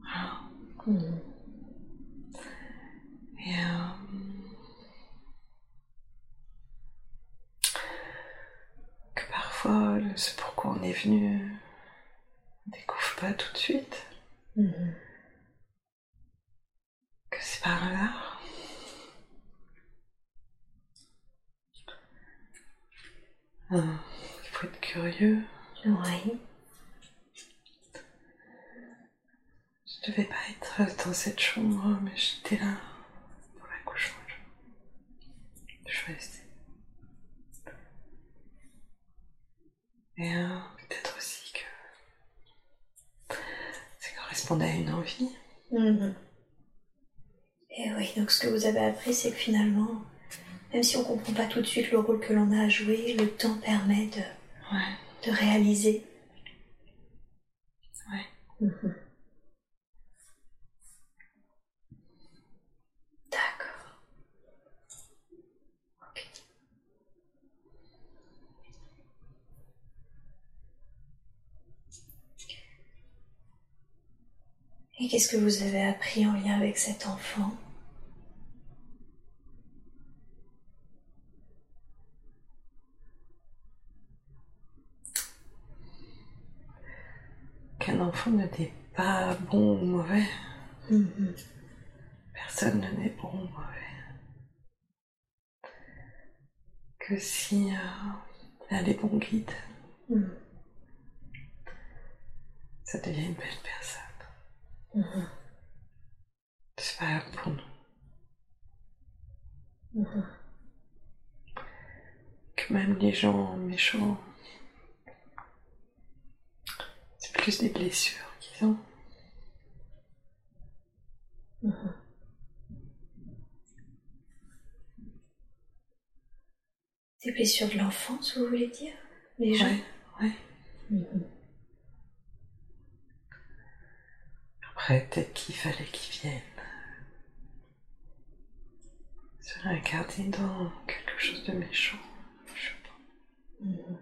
Voilà. Mhm. Et euh, que parfois, le- ce pourquoi on est venu, on découvre pas tout de suite, Mhm. que c'est par. Euh, il faut être curieux. Oui. Je devais pas être dans cette chambre, mais j'étais là pour l'accouchement. Je suis restée. Et euh, peut-être aussi que ça correspondait à une envie. Mhm. Et oui, donc ce que vous avez appris, c'est que finalement, même si on comprend pas tout de suite le rôle que l'on a à jouer, le temps permet de, Ouais, de réaliser. ouais. Mhm. D'accord. Ok. Et qu'est-ce que vous avez appris en lien avec cet enfant? Qu'un enfant ne n'est pas bon ou mauvais. Mhm. Personne ne n'est bon ou mauvais. Que si euh, il a les bons guides, Mhm. ça devient une belle personne. Mhm. C'est pas pour nous. Mhm. Que même les gens méchants, c'est plus des blessures qu'ils ont. Des blessures de l'enfance, vous voulez dire? Les gens? Ouais, ouais. Mhm. Peut-être qu'il fallait qu'ils viennent se réincarner dans quelque chose de méchant. Je sais pas. Mhm.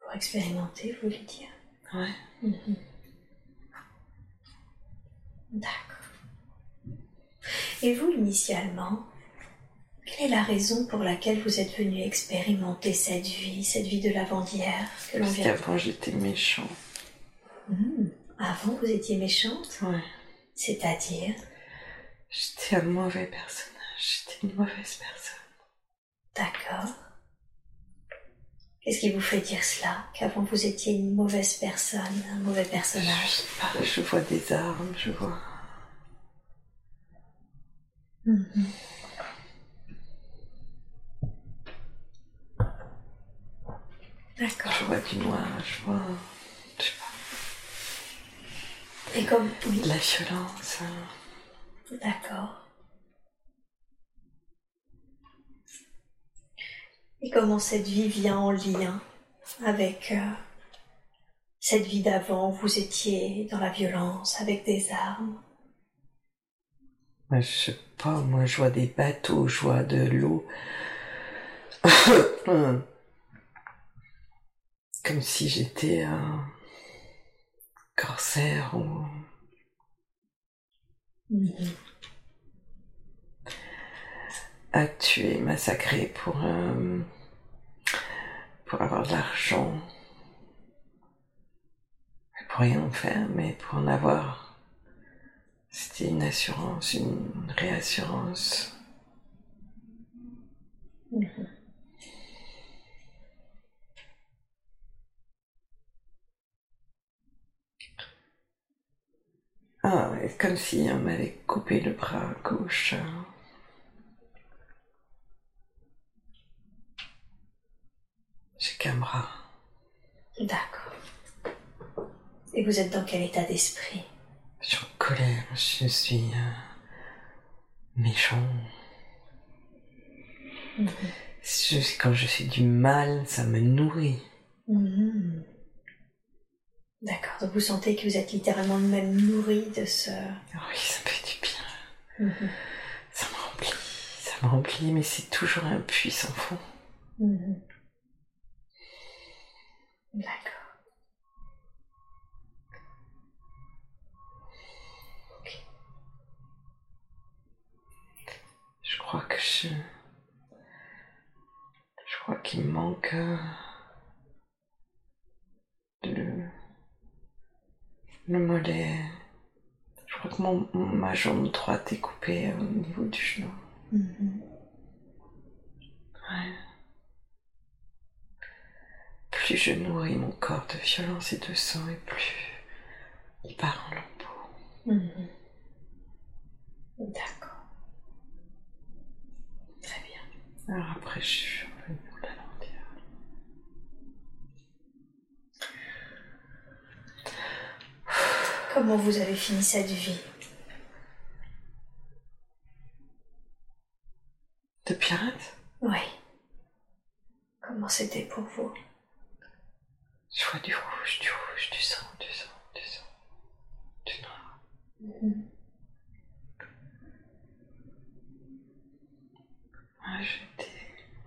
Pour expérimenter, vous voulez dire? Ouais. Mhm. D'accord. Et vous, initialement, quelle est la raison pour laquelle vous êtes venu expérimenter cette vie, cette vie de l'avant-hier que l'on Parce qu'avant, j'étais méchant. Mhm. Avant, vous étiez méchante Ouais. C'est-à-dire? J'étais un mauvais personnage. J'étais une mauvaise personne. D'accord. Qu'est-ce qui vous fait dire cela? Qu'avant vous étiez une mauvaise personne, un mauvais Je personnage sais pas, je vois des armes, je vois. Mhm. D'accord. Je vois du noir, je vois. Et comme... Oui, la violence. hein. d'accord. Et comment cette vie vient en lien avec euh, cette vie d'avant? Où vous étiez dans la violence, avec des armes je sais pas, moi je vois des bateaux, je vois de l'eau. Comme si j'étais un corsaire ou à tuer, massacrer pour, euh, pour avoir de l'argent. Pour rien en faire, mais pour en avoir. C'était une assurance, une réassurance. Ah, comme si on m'avait coupé le bras gauche. J'ai qu'un bras. D'accord. Et vous êtes dans quel état d'esprit? Je suis en colère, je suis euh, méchant. Mhm. Quand je fais du mal, ça me nourrit. Mhm. D'accord, donc vous sentez que vous êtes littéralement même nourri de ce... Oui, ça me fait du bien. Mhm. Ça me remplit, ça me remplit, mais c'est toujours un puits sans fond. Mhm. D'accord. Je crois que je. Je crois qu'il me manque. euh, Le. Le mollet. Je crois que mon, ma jambe droite est coupée euh, au niveau du genou. Mhm. Ouais. Plus je nourris mon corps de violence et de sang, et plus il part en lambeaux. Mhm. D'accord. Très bien. Alors après, je suis revenue au l'alentir. Comment vous avez fini cette vie De pirate? Oui. Comment c'était pour vous? Je vois du rouge, du rouge, du sang, du sang, du sang, du noir. Mhm. Ouais,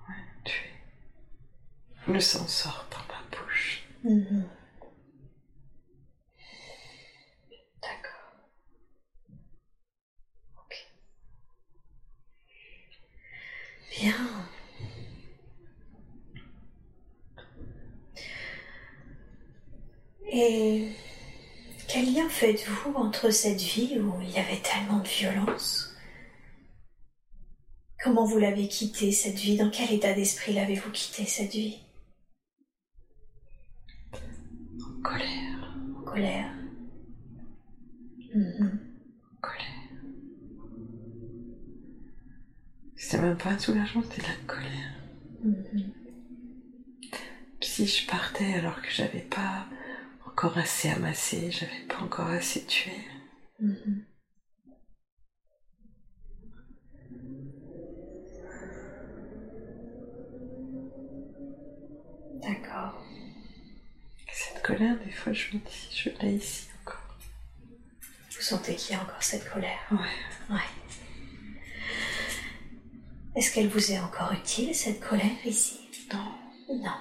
ouais, tué. Le sang sort par ma bouche. Mhm. Bien. Et quel lien faites-vous entre cette vie où il y avait tellement de violence? Comment vous l'avez quittée cette vie? Dans quel état d'esprit l'avez-vous quittée cette vie? En colère, En colère. En C'était même pas un soulagement, c'était de la colère. Mhm. Si je partais alors que j'avais pas encore assez amassé, j'avais pas encore assez tué, Mhm. D'accord. cette colère, des fois, je me dis, je l'ai ici encore. Vous sentez qu'il y a encore cette colère. Ouais. Ouais. Est-ce qu'elle vous est encore utile, cette colère ici? Non, Non.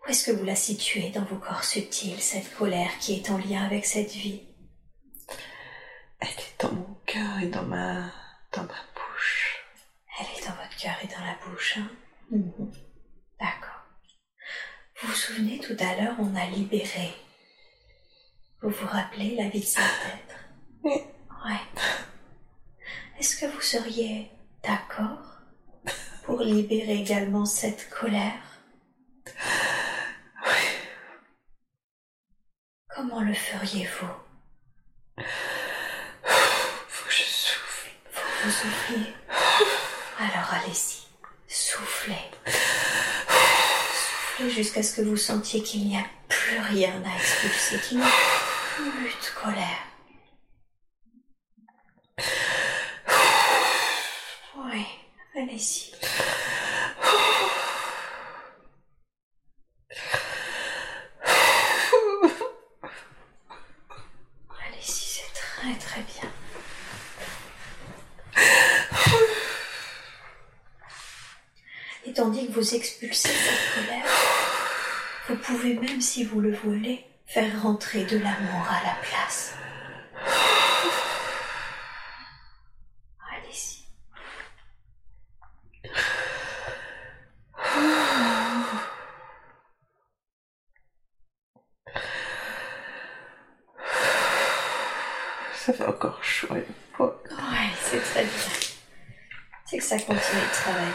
Où est-ce que vous la situez dans vos corps subtils, cette colère qui est en lien avec cette vie? Elle est dans mon cœur et dans ma, dans ma bouche. Elle est dans votre cœur et dans la bouche, hein? Mhm. D'accord. Vous vous souvenez, tout à l'heure, on a libéré. Vous vous rappelez la vie de cet être? Oui. Ouais. Est-ce que vous seriez d'accord pour libérer également cette colère Comment le feriez-vous? Faut que je souffle. Faut que vous souffliez. Alors allez-y, soufflez. Soufflez jusqu'à ce que vous sentiez qu'il n'y a plus rien à expulser, qu'il n'y a plus de colère. Allez-y. Allez-y, c'est très très bien. Et tandis que vous expulsez cette colère, vous pouvez même, si vous le voulez, faire rentrer de l'amour à la place. Allez-y. Ça fait encore chaud à l'époque. Ouais, c'est très bien. C'est que ça continue de travailler.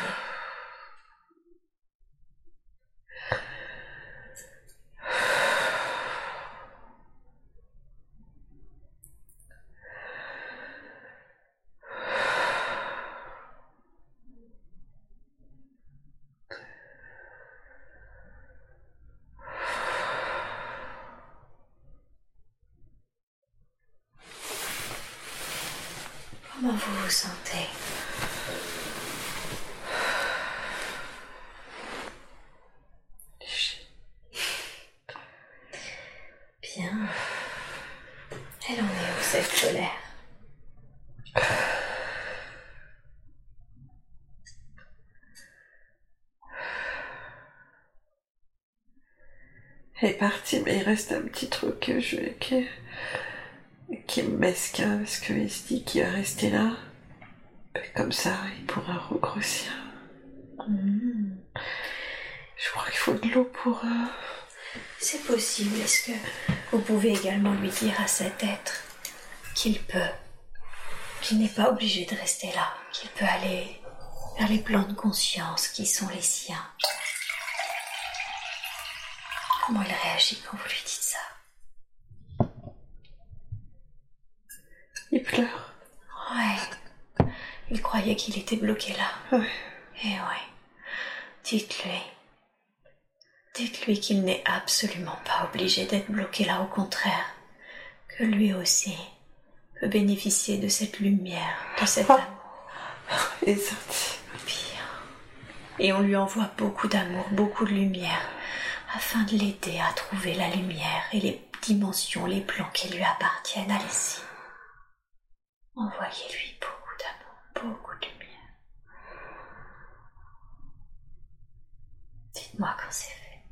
Comment vous vous sentez Bien. Elle en est où cette colère Elle est partie, mais il reste un petit truc que je, qui, qui me mesquin parce qu'il se dit qu'il va rester là. Comme ça, il pourra regrossir. Hmm. Je crois qu'il faut de l'eau pour. euh, C'est possible. Est-ce que vous pouvez également lui dire à cet être qu'il peut, qu'il n'est pas obligé de rester là, qu'il peut aller vers les plans de conscience qui sont les siens Comment il réagit quand vous lui dites ça Il pleure. Ouais. Il croyait qu'il était bloqué là. Ouais. Eh ouais. Dites-lui. Dites-lui qu'il n'est absolument pas obligé d'être bloqué là, au contraire. Que lui aussi peut bénéficier de cette lumière, de cet amour. Sorti. Bien. Et on lui envoie beaucoup d'amour, beaucoup de lumière, afin de l'aider à trouver la lumière et les dimensions, les plans qui lui appartiennent. Allez-y. Envoyez-lui beaucoup d'amour, beaucoup de lumière. Dites-moi quand c'est fait.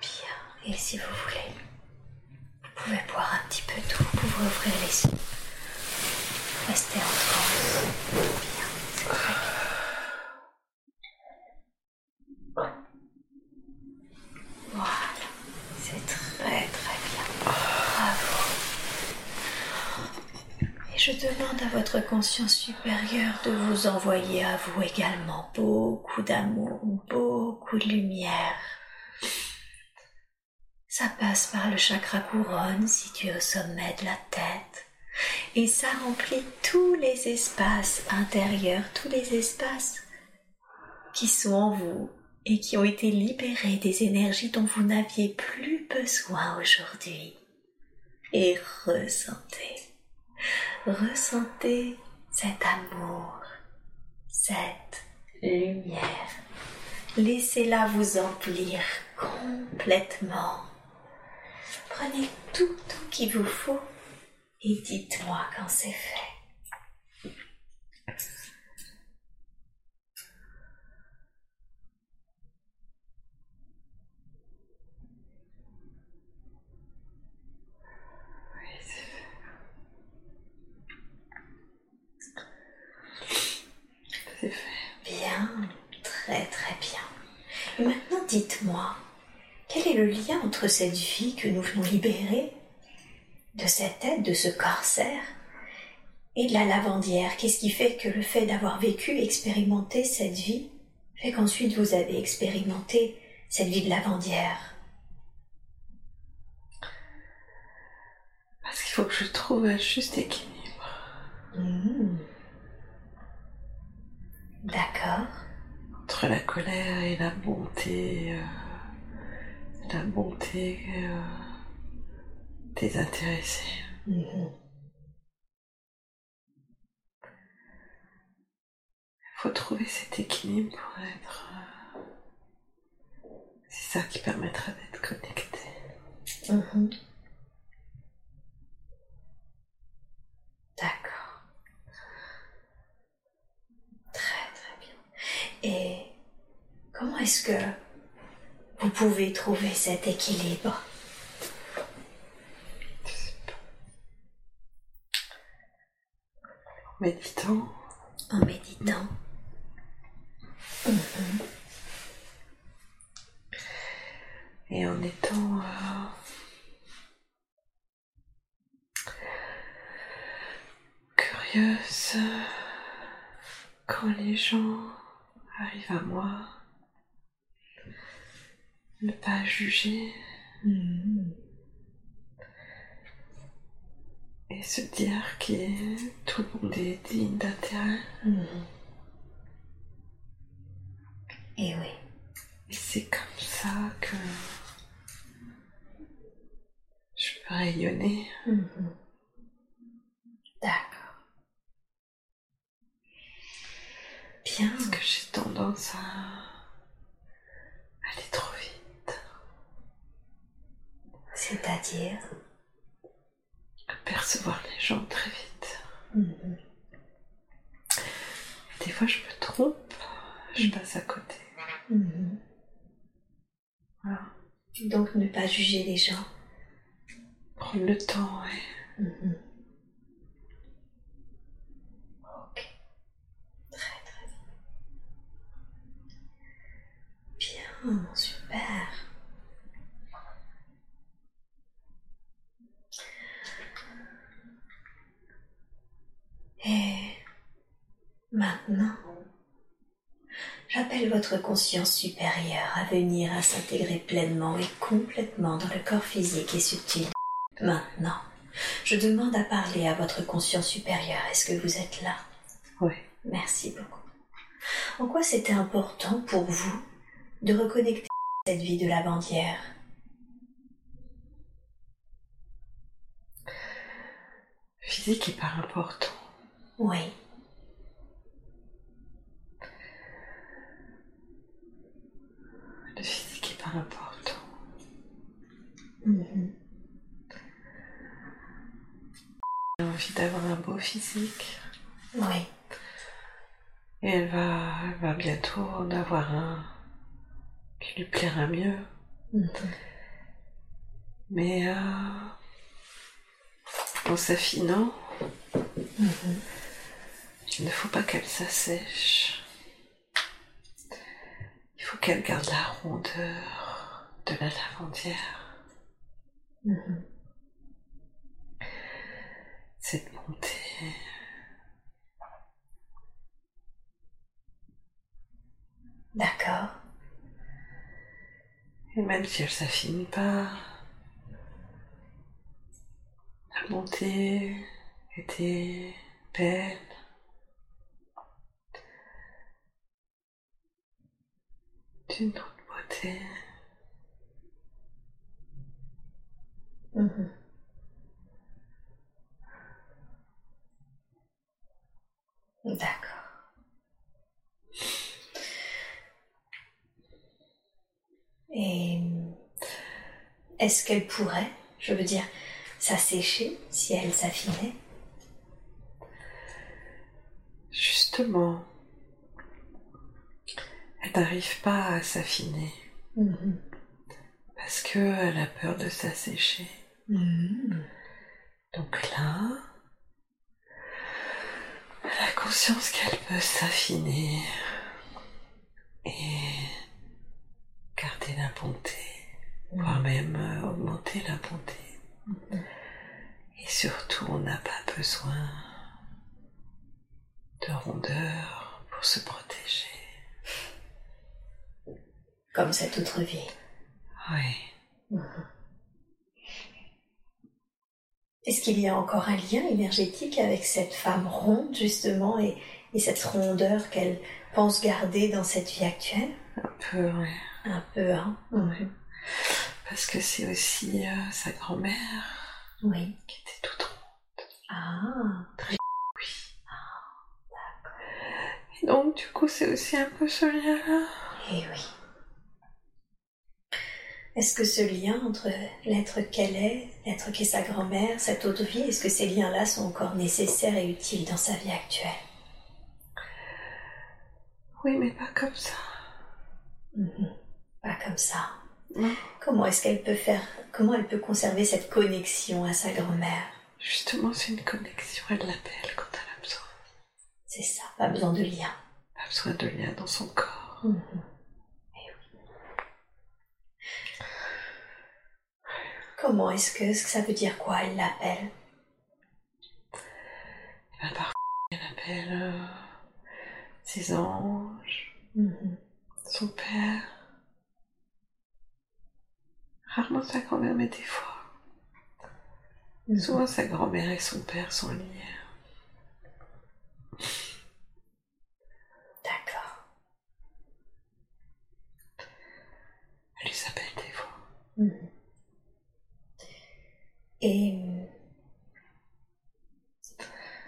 Bien. Et si vous voulez, vous pouvez boire un petit peu d'eau, vous pouvez ouvrir les yeux. Restez en transe. Bien, c'est très bien. Voilà, c'est très très bien. Bravo. Et je demande à votre conscience supérieure de vous envoyer à vous également beaucoup d'amour, beaucoup de lumière. Ça passe par le chakra couronne situé au sommet de la tête. Et ça remplit tous les espaces intérieurs, tous les espaces qui sont en vous et qui ont été libérés des énergies dont vous n'aviez plus besoin aujourd'hui. Et ressentez, ressentez cet amour, cette lumière. Laissez-la vous emplir complètement. Prenez tout, tout qu'il vous faut et dites-moi quand c'est fait. Bien, très très bien. Et maintenant dites-moi, quel est le lien entre cette vie que nous venons libérer de cette tête, de ce corsaire, et de la lavandière? Qu'est-ce qui fait que le fait d'avoir vécu, expérimenté cette vie, fait qu'ensuite vous avez expérimenté cette vie de lavandière? Parce qu'il faut que je trouve un juste équilibre. Hmm. D'accord. Entre la colère et la bonté. euh, la bonté euh, désintéressée. Mhm. Il faut trouver cet équilibre pour être. euh, C'est ça qui permettra d'être connecté. Mhm. D'accord. Très très bien. Et comment est-ce que vous pouvez trouver cet équilibre? En méditant, en méditant. Mhm. et en étant euh, curieuse quand les gens arrivent à moi, ne pas juger. Mm-hmm. Et se dire que tout le monde est digne d'intérêt. Mm-hmm. Et oui. Et c'est comme ça que je peux rayonner. Mm-hmm. D'accord. Bien. Que j'ai tendance à aller trop c'est-à-dire percevoir les gens très vite. Mhm. Des fois, je me trompe. Je passe à côté. Mhm. Voilà. Donc ne pas juger les gens. Prendre le temps, ouais. Mhm. Ok. Très très bien. Bien, super. Et maintenant, j'appelle votre conscience supérieure à venir à s'intégrer pleinement et complètement dans le corps physique et subtil. Maintenant, je demande à parler à votre conscience supérieure. Est-ce que vous êtes là? Oui. Merci beaucoup. En quoi c'était important pour vous de reconnecter cette vie de la bandière? Physique est pas important. Oui. Le physique est pas important. Mhm. J'ai envie d'avoir un beau physique. Oui. Et elle va, elle va bientôt en avoir un qui lui plaira mieux. Mhm. Mais euh, en s'affinant, Mhm. Il ne faut pas qu'elle s'assèche. Il faut qu'elle garde la rondeur de la lavandière, Mhm. cette montée. D'accord. Et même si elle s'affine pas, la montée était belle. D'une autre beauté. Mhm. D'accord. Et est-ce qu'elle pourrait, je veux dire, s'assécher si elle s'affinait? Justement, elle n'arrive pas à s'affiner Mhm. parce qu'elle a peur de s'assécher. Mhm. Donc là, elle a conscience qu'elle peut s'affiner et garder la bonté, voire même euh, augmenter la bonté. Mhm. Et surtout, on n'a pas besoin de rondeur pour se protéger. Comme cette autre vie. Oui. Mhm. Est-ce qu'il y a encore un lien énergétique avec cette femme ronde, justement, et, et cette rondeur qu'elle pense garder dans cette vie actuelle? Un peu, oui. Un peu, hein Mhm. Parce que c'est aussi euh, sa grand-mère Oui. qui était toute ronde. Ah, Oui. Et donc, du coup, c'est aussi un peu ce lien-là? eh oui. Est-ce que ce lien entre l'être qu'elle est, l'être qu'est sa grand-mère, cette autre vie, est-ce que ces liens-là sont encore nécessaires et utiles dans sa vie actuelle? Oui, mais pas comme ça. Mhm. Pas comme ça. Comment est-ce qu'elle peut faire, comment elle peut conserver cette connexion à sa grand-mère? Justement, c'est une connexion. Elle l'appelle quand elle a besoin. C'est ça, pas besoin de lien. A besoin de lien dans son corps. Mhm. Eh oui. Comment est-ce que, ça veut dire quoi Elle l'appelle? Ben, parfois, elle appelle euh, ses anges, Mhm. son père. Rarement sa grand-mère, mais des fois. Mhm. Souvent, sa grand-mère et son père sont liés. D'accord. Elle les appelle des fois. Mhm. Et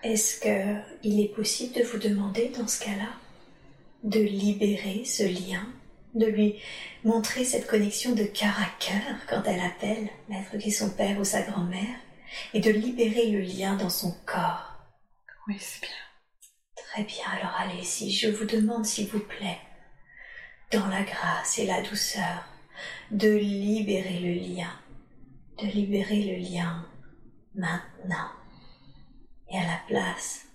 est-ce que il est possible de vous demander dans ce cas-là de libérer ce lien, de lui montrer cette connexion de cœur à cœur quand elle appelle l'être qui est son père ou sa grand-mère, et de libérer le lien dans son corps? Oui, c'est bien. Très bien, alors allez-y, je vous demande s'il vous plaît, dans la grâce et la douceur, de libérer le lien, de libérer le lien maintenant et à la place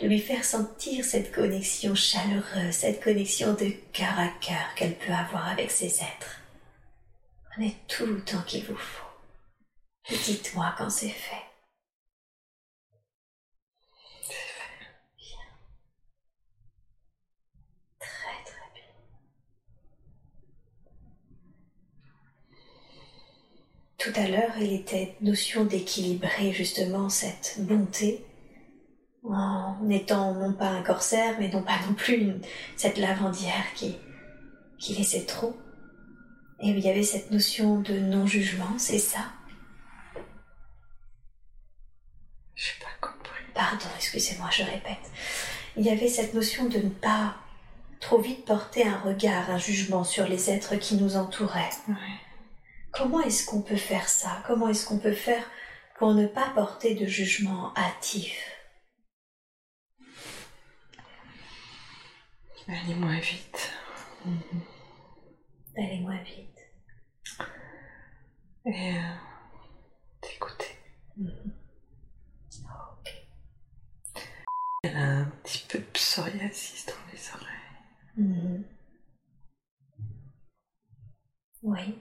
de lui faire sentir cette connexion chaleureuse, cette connexion de cœur à cœur qu'elle peut avoir avec ses êtres. Prenez tout le temps qu'il vous faut. Dites-moi quand c'est fait. C'est fait. Bien. Très très bien. Tout à l'heure, il était notion d'équilibrer justement cette bonté en étant non pas un corsaire, mais non pas non plus une- cette lavandière qui, qui laissait trop. Et il y avait cette notion de non-jugement, c'est ça? J'ai pas compris. Pardon, excusez-moi, je répète. Il y avait cette notion de ne pas trop vite porter un regard, un jugement sur les êtres qui nous entouraient. Comment est-ce qu'on peut faire ça? Comment est-ce qu'on peut faire pour ne pas porter de jugement hâtif? Allez moins vite. Allez moins vite. Et euh, d'écouter. Ok. Elle a un petit peu de psoriasis dans les oreilles. Mhm. Oui.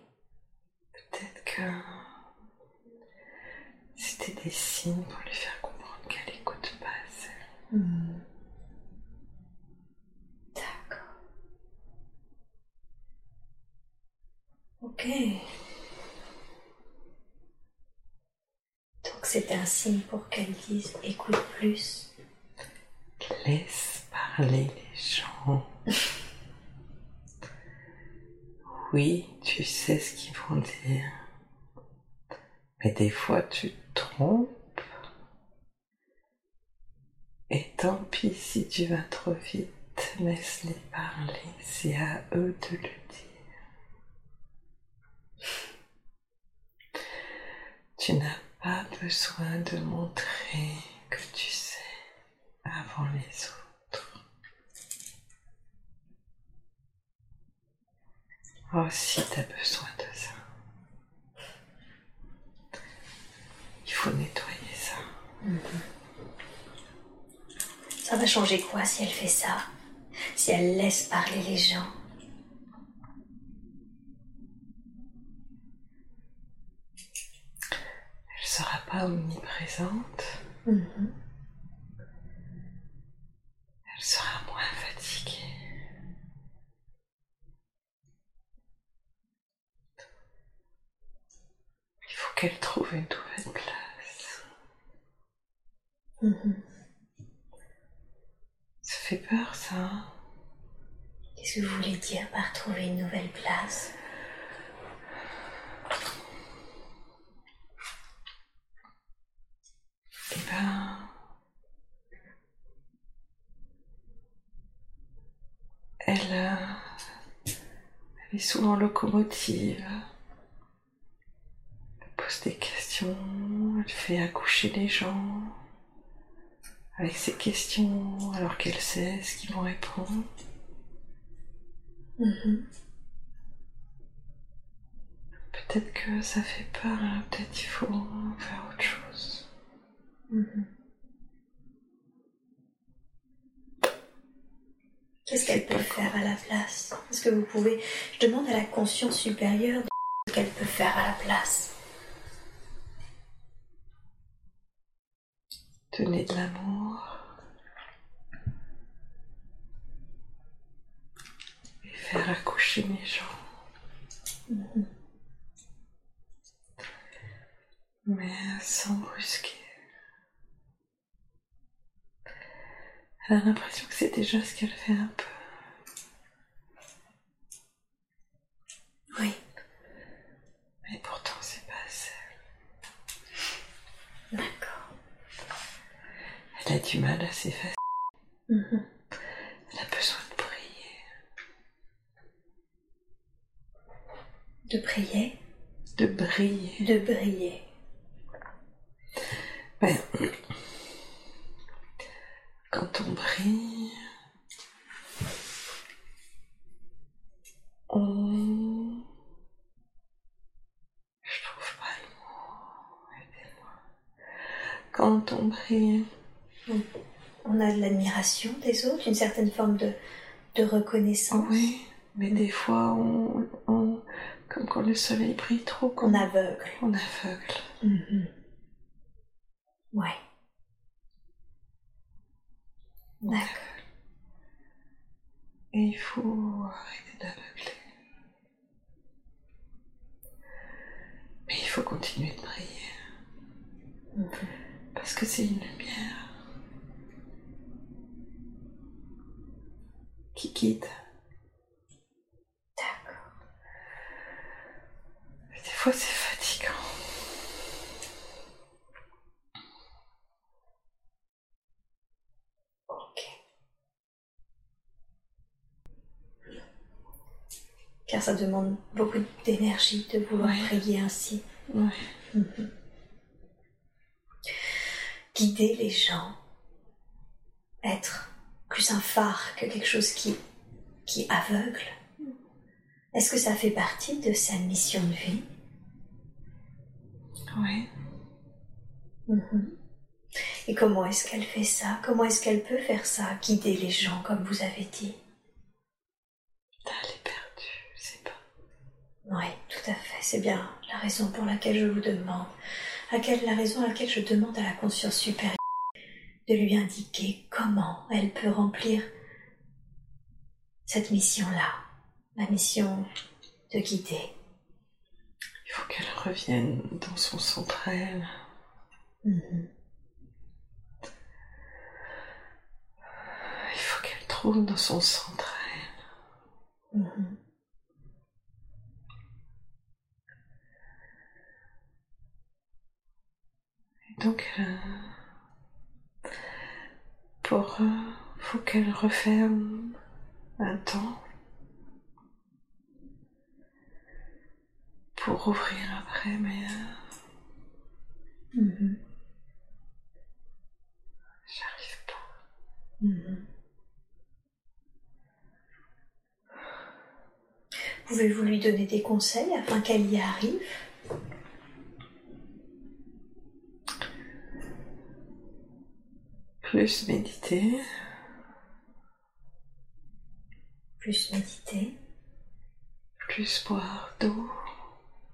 Que c'était des signes pour lui faire comprendre qu'elle écoute pas assez. Mhm. D'accord. Ok. Donc c'est un signe pour qu'elle dise écoute plus. Laisse parler les gens. Oui, tu sais ce qu'ils vont dire. Mais des fois, tu trompes. Et tant pis si tu vas trop vite. Laisse-les parler. C'est à eux de le dire. Tu n'as pas besoin de montrer que tu sais avant les autres. Oh, si tu as besoin de ça. Il faut nettoyer ça. Ça va changer quoi si elle fait ça? Si elle laisse parler les gens? Elle sera pas omniprésente. Mhm. Elle sera moins fatiguée. Il faut qu'elle trouve une nouvelle place. Mhm. Ça fait peur, ça. hein Qu'est-ce que vous voulez dire par trouver une nouvelle place? Eh ben. Elle, euh, elle est souvent locomotive. Elle pose des questions, elle fait accoucher les gens avec ses questions alors qu'elle sait ce qu'ils vont répondre. Mhm. Peut-être que ça fait peur, hein, peut-être il faut faire autre chose. Mhm. Qu'est-ce qu'elle peut faire à la place? Est-ce que vous pouvez... Je demande à la conscience supérieure de ce qu'elle peut faire à la place. Donner de l'amour. Et faire accoucher mes gens. Mais sans brusquer. Elle a l'impression que c'est déjà ce qu'elle fait un peu. Oui, Mais pourtant, c'est pas assez. d'accord. Elle a du mal à s'effacer. Mhm. Elle a besoin de prier. De prier De briller. De briller. Ben, quand on brille, on... Je trouve pas le mot. Aidez-moi. Quand on brille, On a de l'admiration des autres, une certaine forme de, de reconnaissance. oui, mais des fois, on- comme quand le soleil brille trop, Qu'on aveugle. on aveugle. Mhm. Ouais. On D'accord. aveugle. Et il faut arrêter d'aveugler. Mais il faut continuer de briller. Mhm. Parce que c'est une lumière qui guide. D'accord. C'est fatigant. Ok. Car ça demande beaucoup d'énergie de vouloir Ouais. prier ainsi. Ouais. Mhm. Guider les gens. Être plus un phare que quelque chose qui, qui aveugle. Est-ce que ça fait partie de sa mission de vie? Ouais. Mhm. Et comment est-ce qu'elle fait ça? Comment est-ce qu'elle peut faire ça? Guider les gens, comme vous avez dit? Elle est perdue, je sais pas. Oui, tout à fait. C'est bien la raison pour laquelle je vous demande, laquelle, la raison à laquelle je demande à la conscience supérieure de lui indiquer comment elle peut remplir cette mission-là, la mission de guider. Il faut qu'elle revienne dans son centre à elle. Mhm. Il faut qu'elle trouve dans son centre à elle. Mhm. Et donc, euh, pour, euh, faut qu'elle referme un temps pour ouvrir après, mais euh, Mhm. j'arrive pas. Mhm. Pouvez-vous lui donner des conseils afin qu'elle y arrive? Plus méditer, Plus méditer, plus boire d'eau,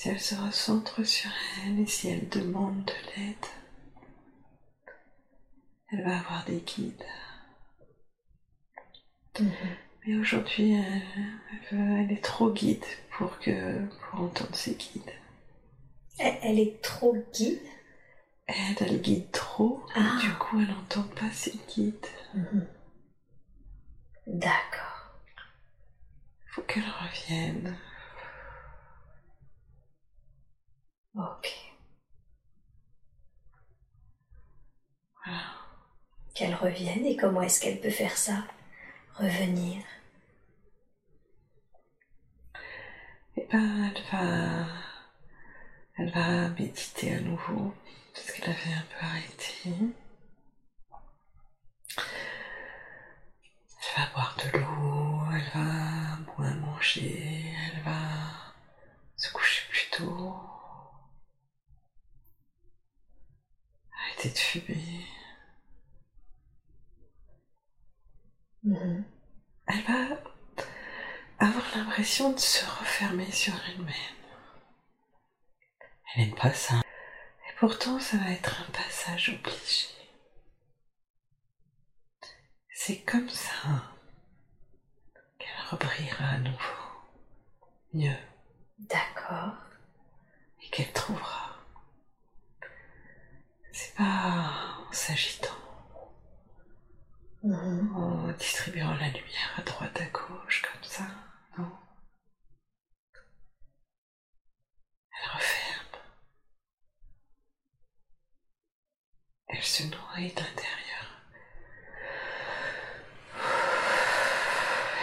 Si elle se recentre sur elle et si elle demande de l'aide, elle va avoir des guides. Mhm. Mais aujourd'hui, elle, elle veut- elle est trop guide pour, que, pour entendre ses guides. Elle, elle est trop guide? Elle, elle guide trop, Ah. et du coup, elle n'entend pas ses guides. Mhm. D'accord. Faut qu'elle revienne. Ok. Voilà. Qu'elle revienne et comment est-ce qu'elle peut faire ça? Revenir. Et ben, elle va, elle va méditer à nouveau, parce qu'elle avait un peu arrêté. Elle va boire de l'eau, elle va moins manger, elle va se coucher plus tôt. De fumer. Mhm. Elle va avoir l'impression de se refermer sur elle-même. Elle n'aime pas ça. Et pourtant, ça va être un passage obligé. C'est comme ça qu'elle rebrillera à nouveau. mieux D'accord. et qu'elle trouvera. C'est pas en s'agitant, en distribuant la lumière à droite, à gauche, comme ça, non. Elle referme. Elle se nourrit de l'intérieur.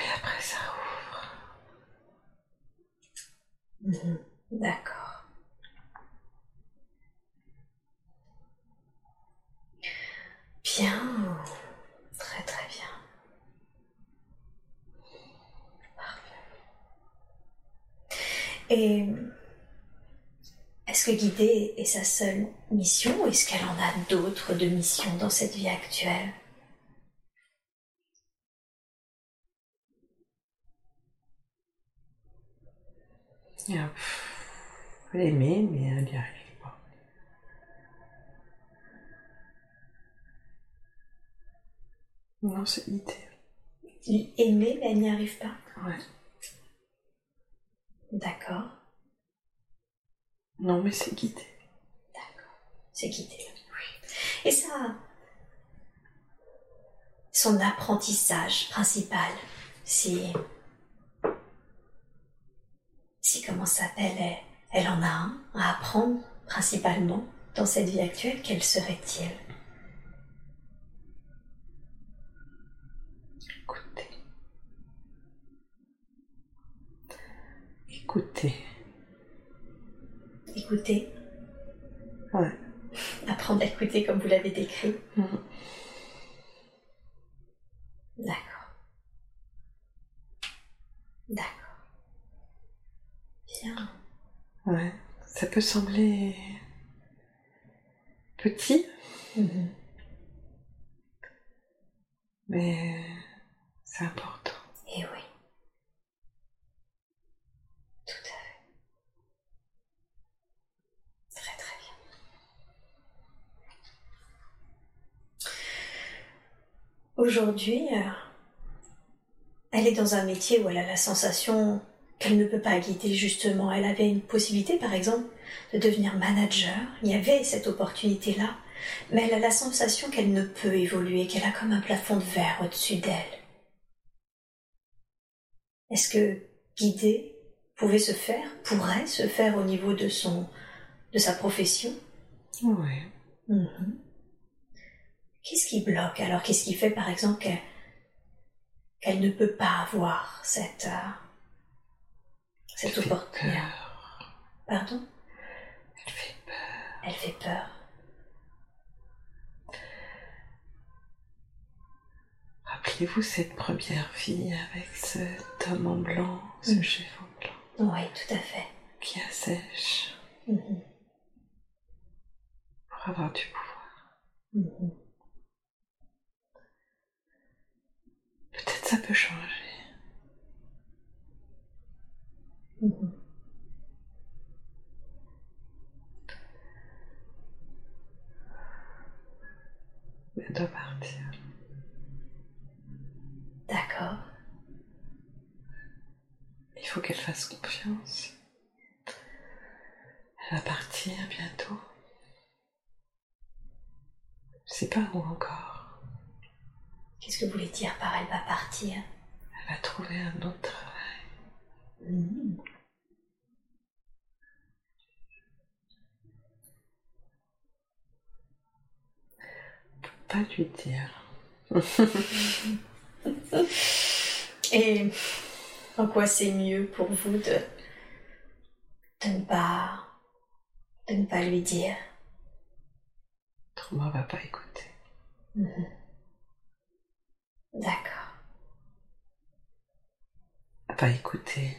Et après ça ouvre. Mhm. D'accord. Bien. Très très bien. Parfait. Et est-ce que guider est sa seule mission ou est-ce qu'elle en a d'autres de missions dans cette vie actuelle? Euh, mais Non, c'est idée. Aimer mais elle n'y arrive pas Ouais. D'accord. Non, mais c'est guidé. D'accord. C'est guidé. Et ça, son apprentissage principal, si, si comment ça s'appelle, elle, elle en a un à apprendre principalement dans cette vie actuelle, quel serait-il? Écoutez. Écouter, Ouais. apprendre à écouter comme vous l'avez décrit. Mhm. D'accord. D'accord. Bien. Ouais. Ça peut sembler petit, Mhm. mais c'est important. Eh oui. Tout à fait. Très très bien. Aujourd'hui, euh, elle est dans un métier où elle a la sensation qu'elle ne peut pas guider justement. Elle avait une possibilité, par exemple, de devenir manager. Il y avait cette opportunité-là. Mais elle a la sensation qu'elle ne peut évoluer, qu'elle a comme un plafond de verre au-dessus d'elle. Est-ce que guider pouvait se faire, pourrait se faire au niveau de son, de sa profession? Ouais. Mhm. Qu'est-ce qui bloque alors? Qu'est-ce qui fait, par exemple, qu'elle qu'elle ne peut pas avoir cette, euh, cette opportunité? peur. Pardon? Elle fait peur. Elle fait peur. Rappelez-vous cette première vie avec cet homme en blanc, ce Mm. chef en blanc, Oui, tout à fait. qui assèche Mhm. pour avoir du pouvoir. Mhm. Peut-être ça peut changer. Mhm. Elle doit partir. D'accord. Il faut qu'elle fasse confiance. Elle va partir bientôt. Je sais pas où encore. Qu'est-ce que vous voulez dire par elle va partir? Elle va trouver un autre travail. Mhm. Pas lui dire. Et en quoi c'est mieux pour vous de, de ne pas de ne pas lui dire? Autrement, elle va pas écouter. Mhm. D'accord. Elle va écouter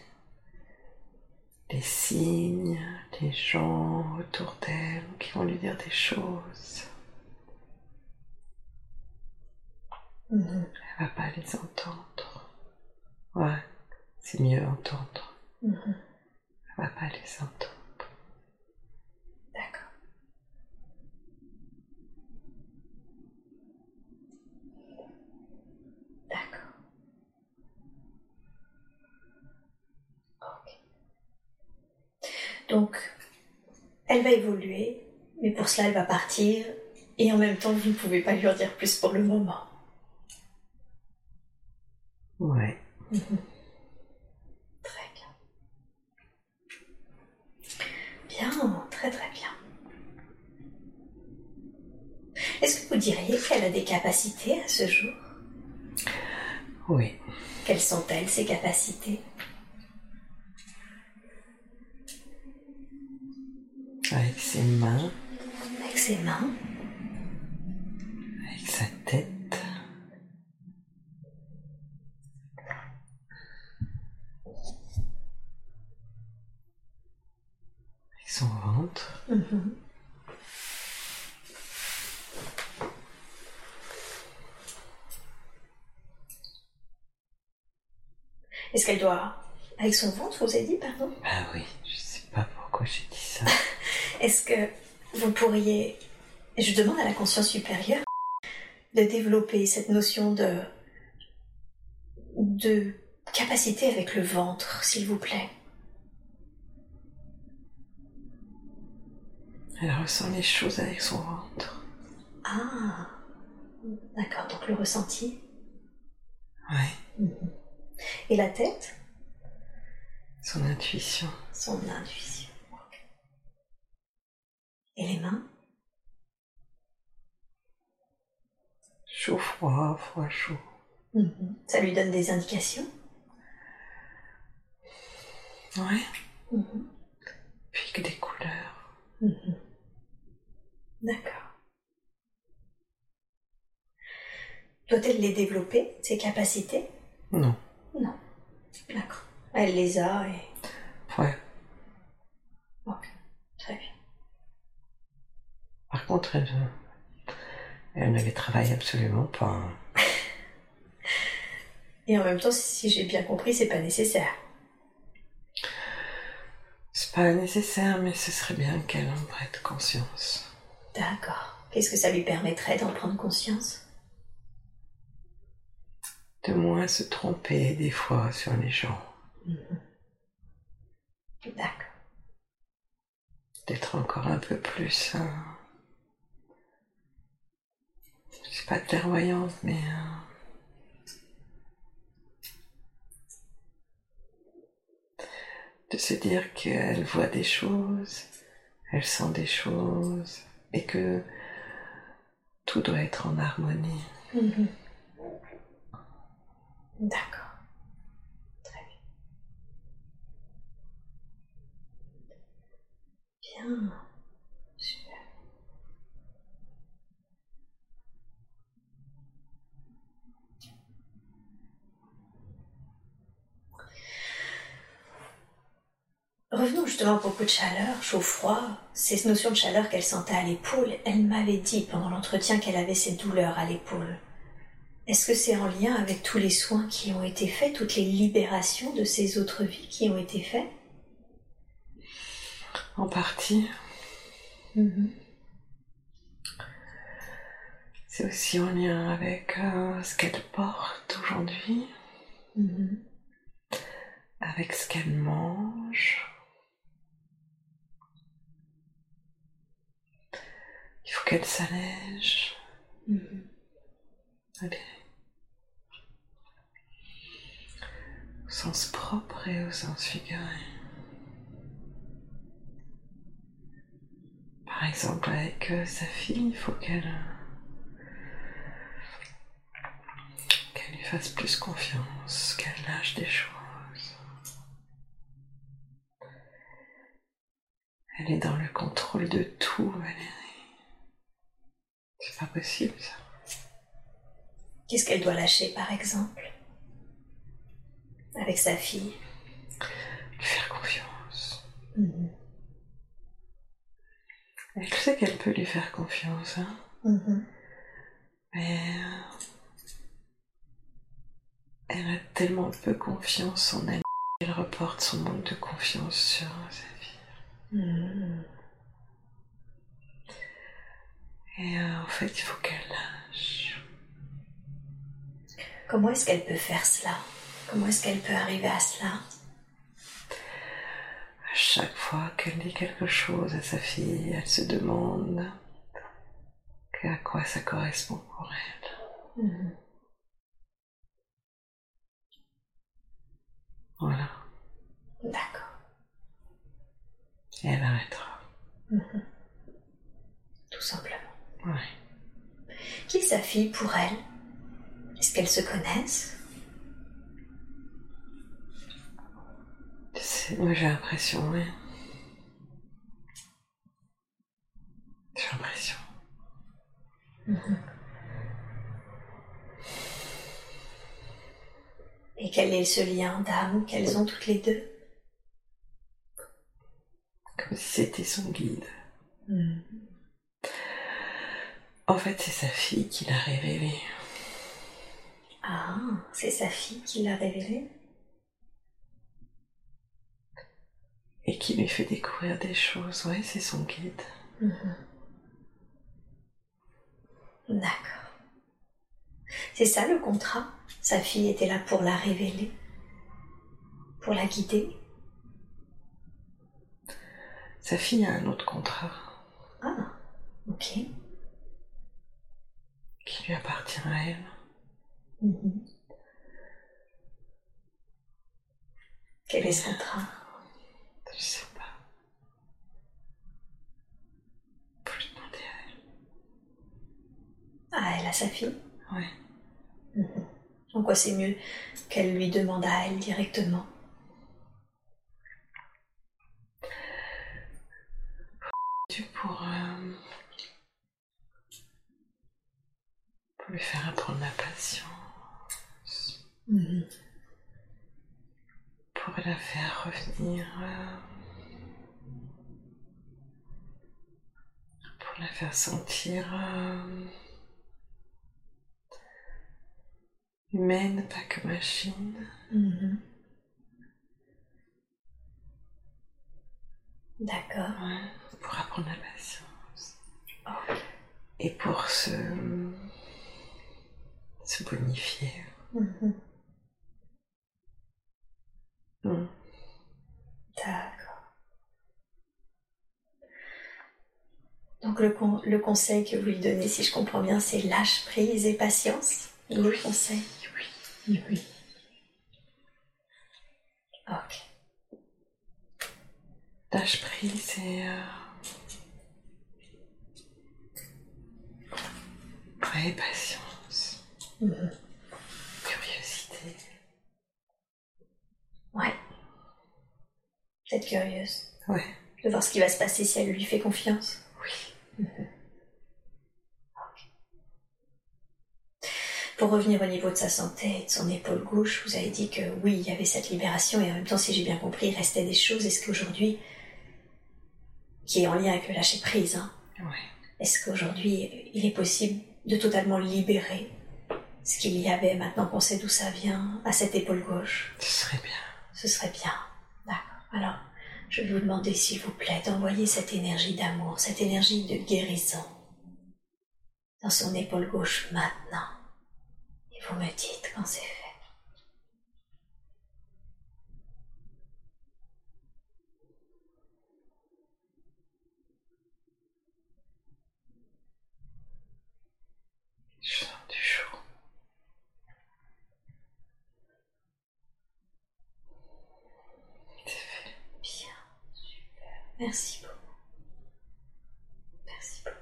les signes, les gens autour d'elle qui vont lui dire des choses. Mhm. Elle va pas les entendre. Ouais, c'est mieux entendre. Mhm. Elle va pas les entendre. D'accord. D'accord. Ok. Donc, elle va évoluer, mais pour cela, elle va partir, et en même temps, vous ne pouvez pas lui en dire plus pour le moment. Ouais. Très bien. Bien, très très bien. Est-ce que vous diriez qu'elle a des capacités à ce jour? Oui. Quelles sont-elles, ces capacités? Avec ses mains, Avec ses mains, avec sa tête. Avec son ventre. est-ce qu'elle doit... Avec son ventre, vous avez dit, pardon? Ah oui, je sais pas pourquoi j'ai dit ça. Est-ce que vous pourriez... Je demande à la conscience supérieure de développer cette notion de... de capacité avec le ventre, s'il vous plaît? Elle ressent les choses avec son ventre. Ah, d'accord, donc le ressenti. Ouais. Et la tête? Son intuition. Son intuition. Et les mains? Chaud, froid, froid, chaud. Ça lui donne des indications? Ouais. Mhm. Puis que des couleurs. D'accord. Doit-elle les développer, ces capacités? Non. Non. D'accord. Elle les a et... Ouais. Ok. Très bien. Par contre, elle, elle ne les travaille absolument pas. hein. Et en même temps, si j'ai bien compris, c'est pas nécessaire. C'est pas nécessaire, mais ce serait bien qu'elle en prête conscience. D'accord. Qu'est-ce que ça lui permettrait d'en prendre conscience? De moins se tromper des fois sur les gens. D'accord. D'être encore un peu plus. Euh... Suis pas clairvoyante, mais. euh, De se dire qu'elle voit des choses, elle sent des choses, et que tout doit être en harmonie. D'accord. Très bien. Bien. Revenons justement à propos de chaleur, chaud-froid, ces notions de chaleur qu'elle sentait à l'épaule. Elle m'avait dit pendant l'entretien qu'elle avait ces douleurs à l'épaule. Est-ce que c'est en lien avec tous les soins qui ont été faits, toutes les libérations de ces autres vies qui ont été faites? En partie, c'est aussi en lien avec euh, ce qu'elle porte aujourd'hui, avec ce qu'elle mange. Il faut qu'elle s'allège. Allez. Au sens propre et au sens figuré. Par exemple, avec euh, sa fille, il faut qu'elle qu'elle lui fasse plus confiance, qu'elle lâche des choses. Elle est dans le contrôle de tout, Valérie. C'est pas possible, ça. Qu'est-ce qu'elle doit lâcher, par exemple? Avec sa fille? Lui faire confiance. Elle sait qu'elle peut lui faire confiance, hein. Mais euh, elle a tellement peu confiance en elle qu'elle reporte son manque de confiance sur sa fille. Et euh, en fait, il faut qu'elle lâche. Comment est-ce qu'elle peut faire cela? Comment est-ce qu'elle peut arriver à cela? Chaque fois qu'elle dit quelque chose à sa fille, elle se demande à quoi ça correspond pour elle. Mhm. Voilà. D'accord. Et elle arrêtera. Mhm. Tout simplement. Ouais. Qui est sa fille pour elle? Est-ce qu'elles se connaissent? Moi j'ai l'impression, oui. J'ai l'impression. Et quel est ce lien d'âme qu'elles ont toutes les deux? Comme si c'était son guide. En fait, c'est sa fille qui l'a révélé. Ah, c'est sa fille qui l'a révélé? Et qui lui fait découvrir des choses. Ouais, c'est son guide. D'accord. C'est ça le contrat? Sa fille était là pour la révéler? Pour la guider? Sa fille a un autre contrat Ah, ok. Qui lui appartient à elle. Mhm. Quel est ce contrat Je sais pas. Faut lui demander à elle. Ah, elle a sa fille? Ouais. En quoi c'est mieux qu'elle lui demande à elle directement? Tu pour, euh, pour lui faire apprendre la patience. Pour la faire revenir. euh, pour la faire sentir euh, humaine, pas que machine. Mhm. D'accord. Ouais, pour apprendre la patience. Et pour se, se bonifier. Mhm. Mm. D'accord. Donc le, con- le conseil que vous lui donnez, si je comprends bien, c'est lâche prise et patience. Le conseil. Oui. Oui. Ok. Lâche prise et. Euh... Ouais, patience. Curiosité. Ouais. Peut-être curieuse Ouais. de voir ce qui va se passer si elle lui fait confiance. Oui. Pour revenir au niveau de sa santé et de son épaule gauche, vous avez dit que oui, il y avait cette libération et en même temps, si j'ai bien compris, il restait des choses. Est-ce qu'aujourd'hui, qui est en lien avec le lâcher prise, hein, Ouais. est-ce qu'aujourd'hui, il est possible de totalement libérer ce qu'il y avait maintenant qu'on sait d'où ça vient à cette épaule gauche Ce serait bien. Ce serait bien. D'accord. Alors, je vais vous demander, s'il vous plaît, d'envoyer cette énergie d'amour, cette énergie de guérison dans son épaule gauche maintenant. Et vous me dites quand c'est fait. Je sens du chaud. C'est fait. Bien. Super. Merci beaucoup. Merci beaucoup.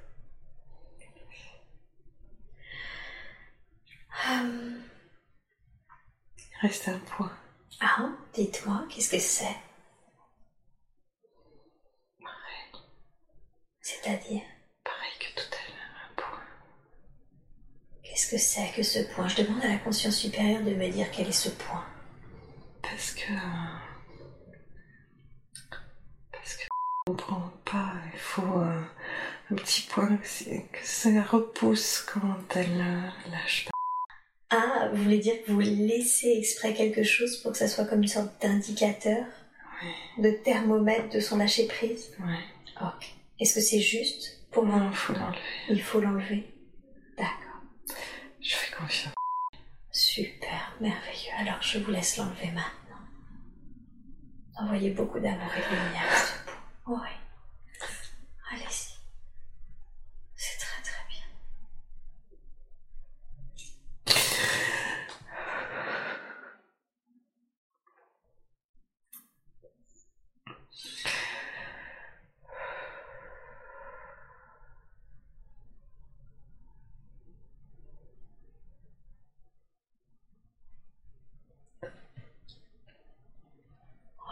Hum, Il reste un point. Ah, dites-moi, qu'est-ce que c'est? Pareil. C'est-à-dire, Pareil que tout à l'heure. Un point. qu'est-ce que c'est que ce point? Je demande à la conscience supérieure de me dire quel est ce point. Parce que. euh, Parce que. On comprend pas. Il faut euh, un petit point que, ça repousse quand elle euh, lâche pas. Ah, vous voulez dire que vous laissez exprès quelque chose pour que ça soit comme une sorte d'indicateur, Ouais. de thermomètre de son lâcher prise? Ouais. Ok. Est-ce que c'est juste? Pour moi Non, faut l'enlever. Il faut l'enlever. D'accord. Je fais confiance. Super, merveilleux. Alors je vous laisse l'enlever maintenant. Envoyez beaucoup d'amour et de lumière à ce pot. Oui. Allez-y. C'est très très bien.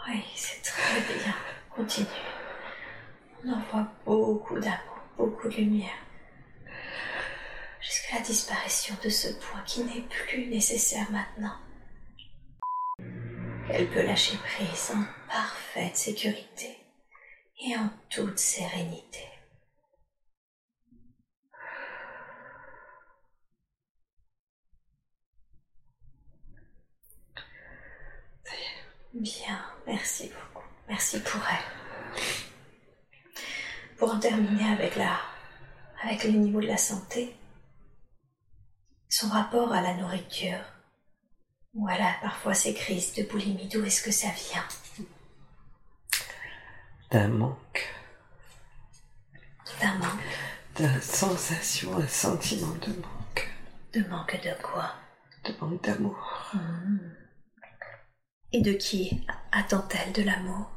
Oui, c'est très bien. Continue. On envoie beaucoup d'amour, beaucoup de lumière. Jusqu'à la disparition de ce point qui n'est plus nécessaire maintenant. Elle peut lâcher prise en parfaite sécurité et en toute sérénité. Bien, merci beaucoup. Merci pour elle. Pour en terminer avec la, avec le niveau de la santé, son rapport à la nourriture. Voilà, parfois ces crises de boulimie, d'où est-ce que ça vient? D'un manque, D'un manque. D'une sensation, un sentiment de manque, De manque de quoi? De manque d'amour. Et de qui attend-elle de l'amour?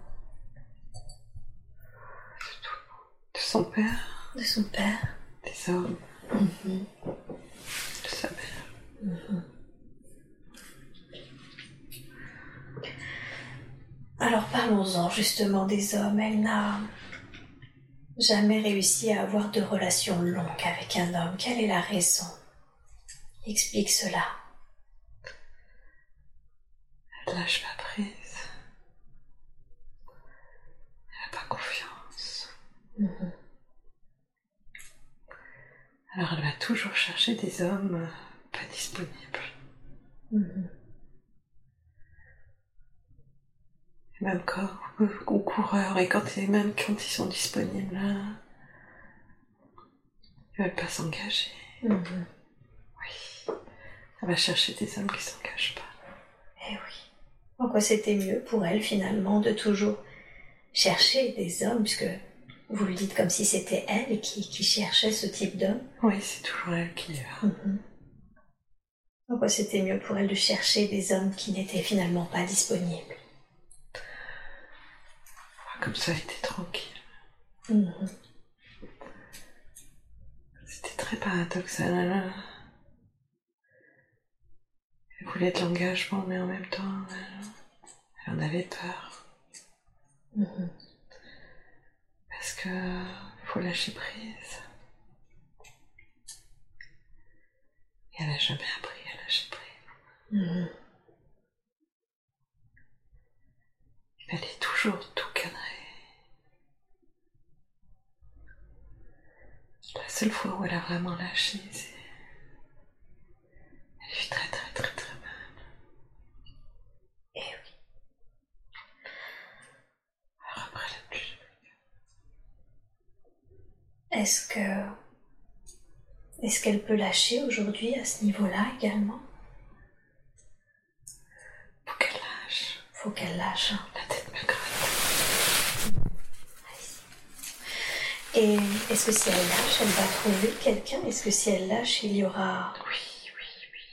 De son père, De son père. Des hommes, de sa mère. Alors parlons-en justement des hommes. Elle n'a jamais réussi à avoir de relation longue avec un homme. Quelle est la raison? Explique cela. Elle lâche pas prise. Elle n'a pas confiance. Alors elle va toujours chercher des hommes euh, pas disponibles. Et même quand, aux coureurs, et quand, même quand ils sont disponibles, là, ils veulent pas s'engager. Oui. Elle va chercher des hommes qui s'engagent pas. Eh oui. En quoi c'était mieux pour elle finalement de toujours chercher des hommes, puisque vous le dites comme si c'était elle qui, qui cherchait ce type d'homme. Oui, c'est toujours elle qui euh, En quoi c'était mieux pour elle de chercher des hommes qui n'étaient finalement pas disponibles. Comme ça, elle était tranquille. C'était très paradoxal. Elle, elle voulait de l'engagement, mais en même temps, elle, elle en avait peur. Parce que faut lâcher prise. Et elle n'a jamais appris à lâcher prise. Il fallait toujours tout cadrer. La seule fois où elle a vraiment lâché, c'est. Elle vit très très très très mal. Eh oui. Alors après, elle a plus jamais. Est-ce que. Est-ce qu'elle peut lâcher aujourd'hui à ce niveau-là également? Faut qu'elle lâche. Faut qu'elle lâche. hein. La tête me gratte. Et est-ce que si elle lâche, elle va trouver quelqu'un? Est-ce que si elle lâche, il y aura. Oui, oui, oui.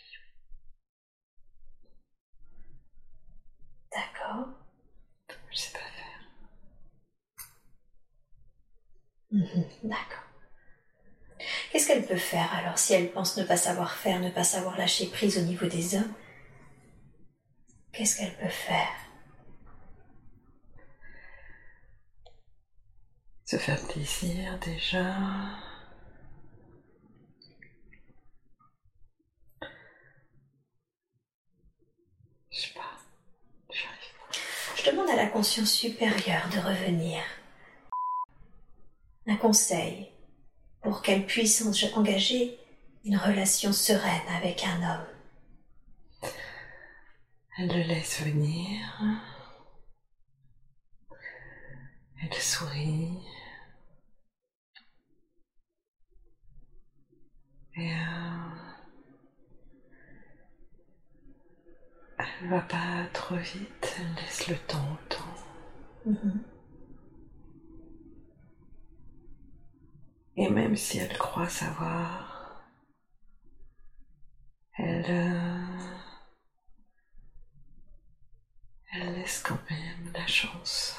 D'accord. Je sais pas faire. D'accord. Qu'est-ce qu'elle peut faire alors si elle pense ne pas savoir faire, ne pas savoir lâcher prise au niveau des hommes Qu'est-ce qu'elle peut faire? Se faire plaisir déjà. Je sais pas. J'arrive pas. Je demande à la conscience supérieure de revenir. Un conseil pour qu'elle puisse en- engager une relation sereine avec un homme. Elle le laisse venir. Elle sourit. Et euh, elle va pas trop vite, elle laisse le temps au temps. Mhm. Et même si elle croit savoir, elle, euh, elle laisse quand même la chance.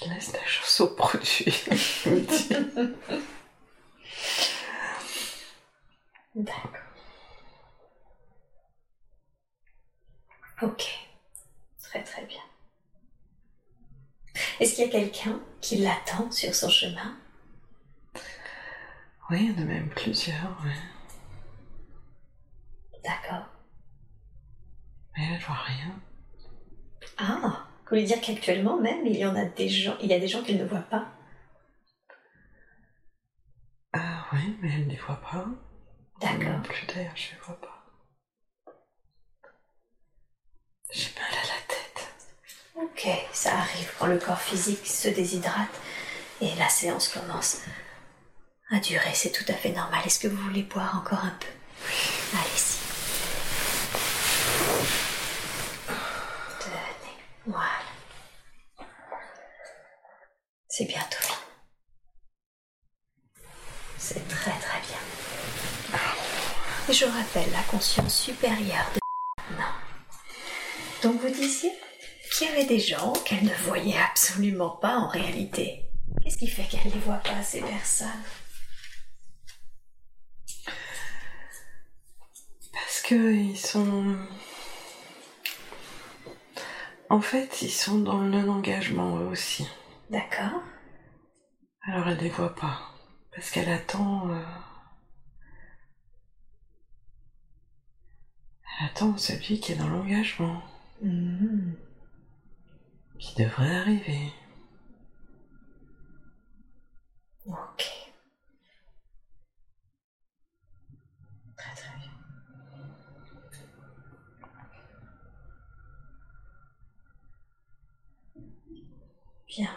Elle laisse la chance au produit. D'accord. Ok. Très très bien. Est-ce qu'il y a quelqu'un qui l'attend sur son chemin? Oui, il y en a même plusieurs, ouais. D'accord. Mais elle voit rien. Ah, vous voulez dire qu'actuellement même, il y en a des gens, il y a des gens qu'elle ne voit pas? Ah oui, mais elle ne les voit pas. D'accord. Plus d'ailleurs, je les vois pas. J'ai mal. Ok, ça arrive quand le corps physique se déshydrate et la séance commence à durer, c'est tout à fait normal. Est-ce que vous voulez boire encore un peu? Allez-y. Tenez, voilà. C'est bientôt fini. C'est très très bien. Et je rappelle la conscience supérieure de non. Donc vous disiez? Qu'il y avait des gens qu'elle ne voyait absolument pas en réalité. Qu'est-ce qui fait qu'elle ne les voit pas, ces personnes? Parce que ils sont. En fait, ils sont dans le non-engagement eux aussi. D'accord. Alors elle les voit pas. Parce qu'elle attend. euh, Elle attend celui qui est dans l'engagement. Mhm. Qui devrait arriver. Ok. Très très bien. Bien.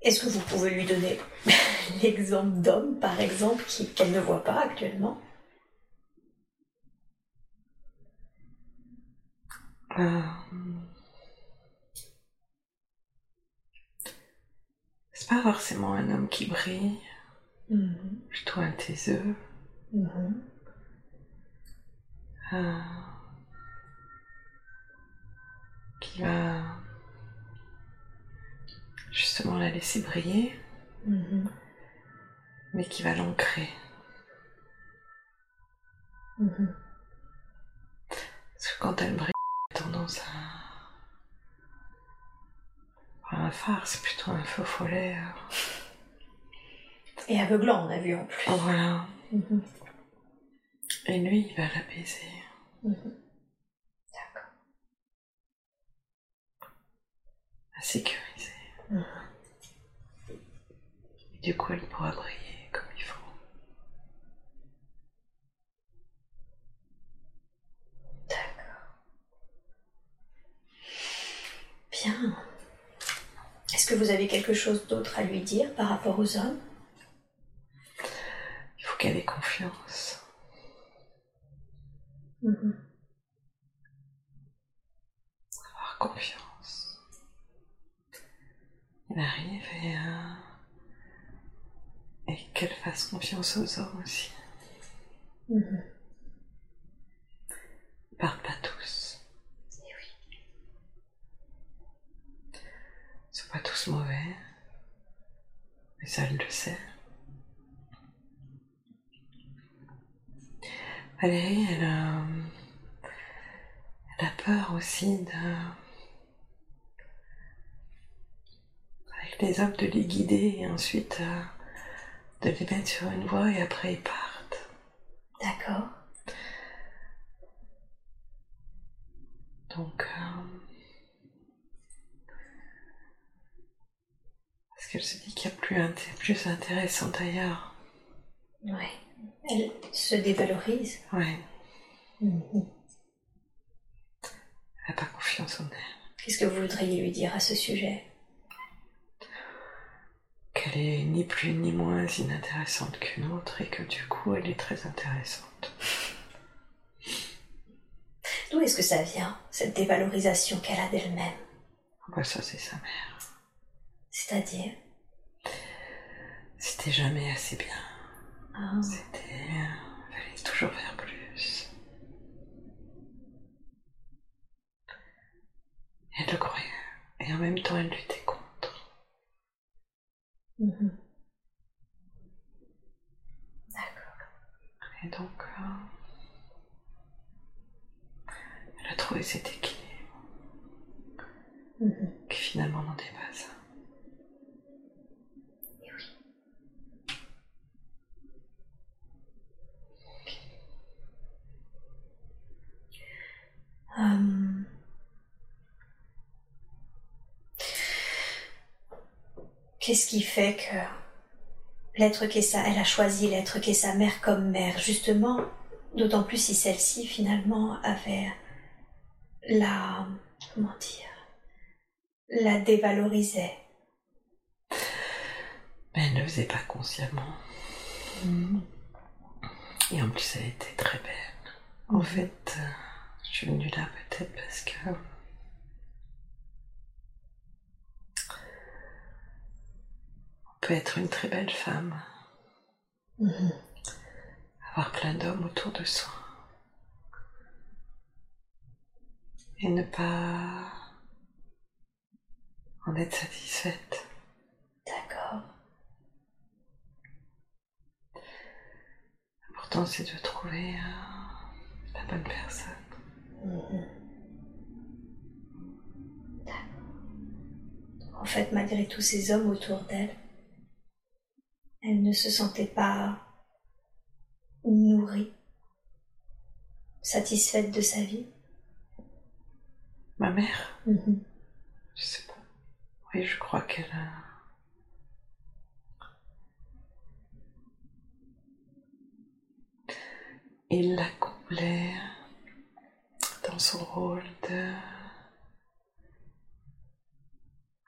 Est-ce que vous pouvez lui donner l'exemple d'homme, par exemple, qu'elle ne voit pas actuellement? Euh, C'est pas forcément un homme qui brille, plutôt un taiseux. Mhm. euh, qui va justement la laisser briller, Mhm. mais qui va l'ancrer. Parce que quand elle brille, tendance à. Un phare, c'est plutôt un feu follet. euh. Et aveuglant, on a vu en plus. Oh, voilà. Mhm. Et lui, il va l'apaiser. Mhm. D'accord. la sécuriser. Mhm. Et du coup, elle pourra briller comme il faut. D'accord. Bien. Est-ce que vous avez quelque chose d'autre à lui dire par rapport aux hommes? Il faut qu'elle ait confiance. Mhm. Avoir confiance. Il arrive et, euh, et qu'elle fasse confiance aux hommes aussi. Mhm. Ils partent pas tous. Eh oui. Ils sont pas tous mauvais. Mais ça, elle le sait. Valérie, elle, euh, elle a peur aussi de. Avec les hommes, de les guider et ensuite euh, de les mettre sur une voie et après ils partent. D'accord. Donc. euh, qu'elle se dit qu'il y a plus, inté- plus intéressant ailleurs. Ouais. Elle se dévalorise. Ouais, Mhm. elle n'a pas confiance en elle. Qu'est-ce que vous voudriez lui dire à ce sujet? Que qu'elle est ni plus ni moins inintéressante qu'une autre et que du coup elle est très intéressante. D'où est-ce que ça vient, cette dévalorisation qu'elle a d'elle-même? Bah ça c'est sa mère. C'est-à-dire? C'était jamais assez bien. Ah. C'était... Il fallait toujours faire plus. Elle le croyait. Et en même temps elle luttait contre. Mhm. D'accord. Et donc... euh, elle a trouvé cet équilibre Mhm. qui finalement n'en est pas ça. Hum. Qu'est-ce qui fait que l'être qu'est sa, elle a choisi l'être qu'est sa mère comme mère, justement, d'autant plus si celle-ci finalement avait la, comment dire, la dévalorisait. Mais elle ne le faisait pas consciemment. Et en plus, elle était très belle. En Mhm. fait, euh, suis venue là peut-être parce que. On peut être une très belle femme, Mhm. avoir plein d'hommes autour de soi. Et ne pas en être satisfaite. D'accord. L'important, c'est de trouver euh, la bonne personne. En fait, malgré tous ces hommes autour d'elle, elle ne se sentait pas nourrie, satisfaite de sa vie. Ma mère, Mhm. je sais pas. Oui, je crois qu'elle a. Il la comblait dans son rôle de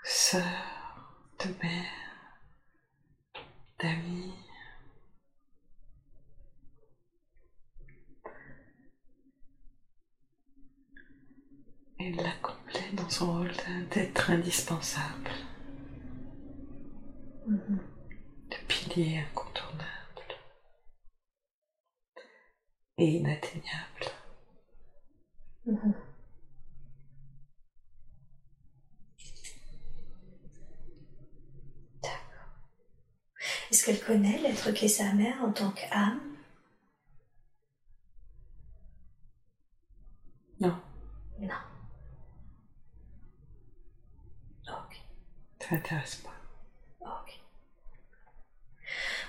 sœur, de mère, d'amie. Il la comblait dans son rôle de- d'être indispensable, Mhm. de pilier incontournable et inatteignable. Mhm. D'accord. Est-ce qu'elle connaît l'être qu'est sa mère en tant qu'âme? Non, Non. Ok. ça m'intéresse pas. Ok.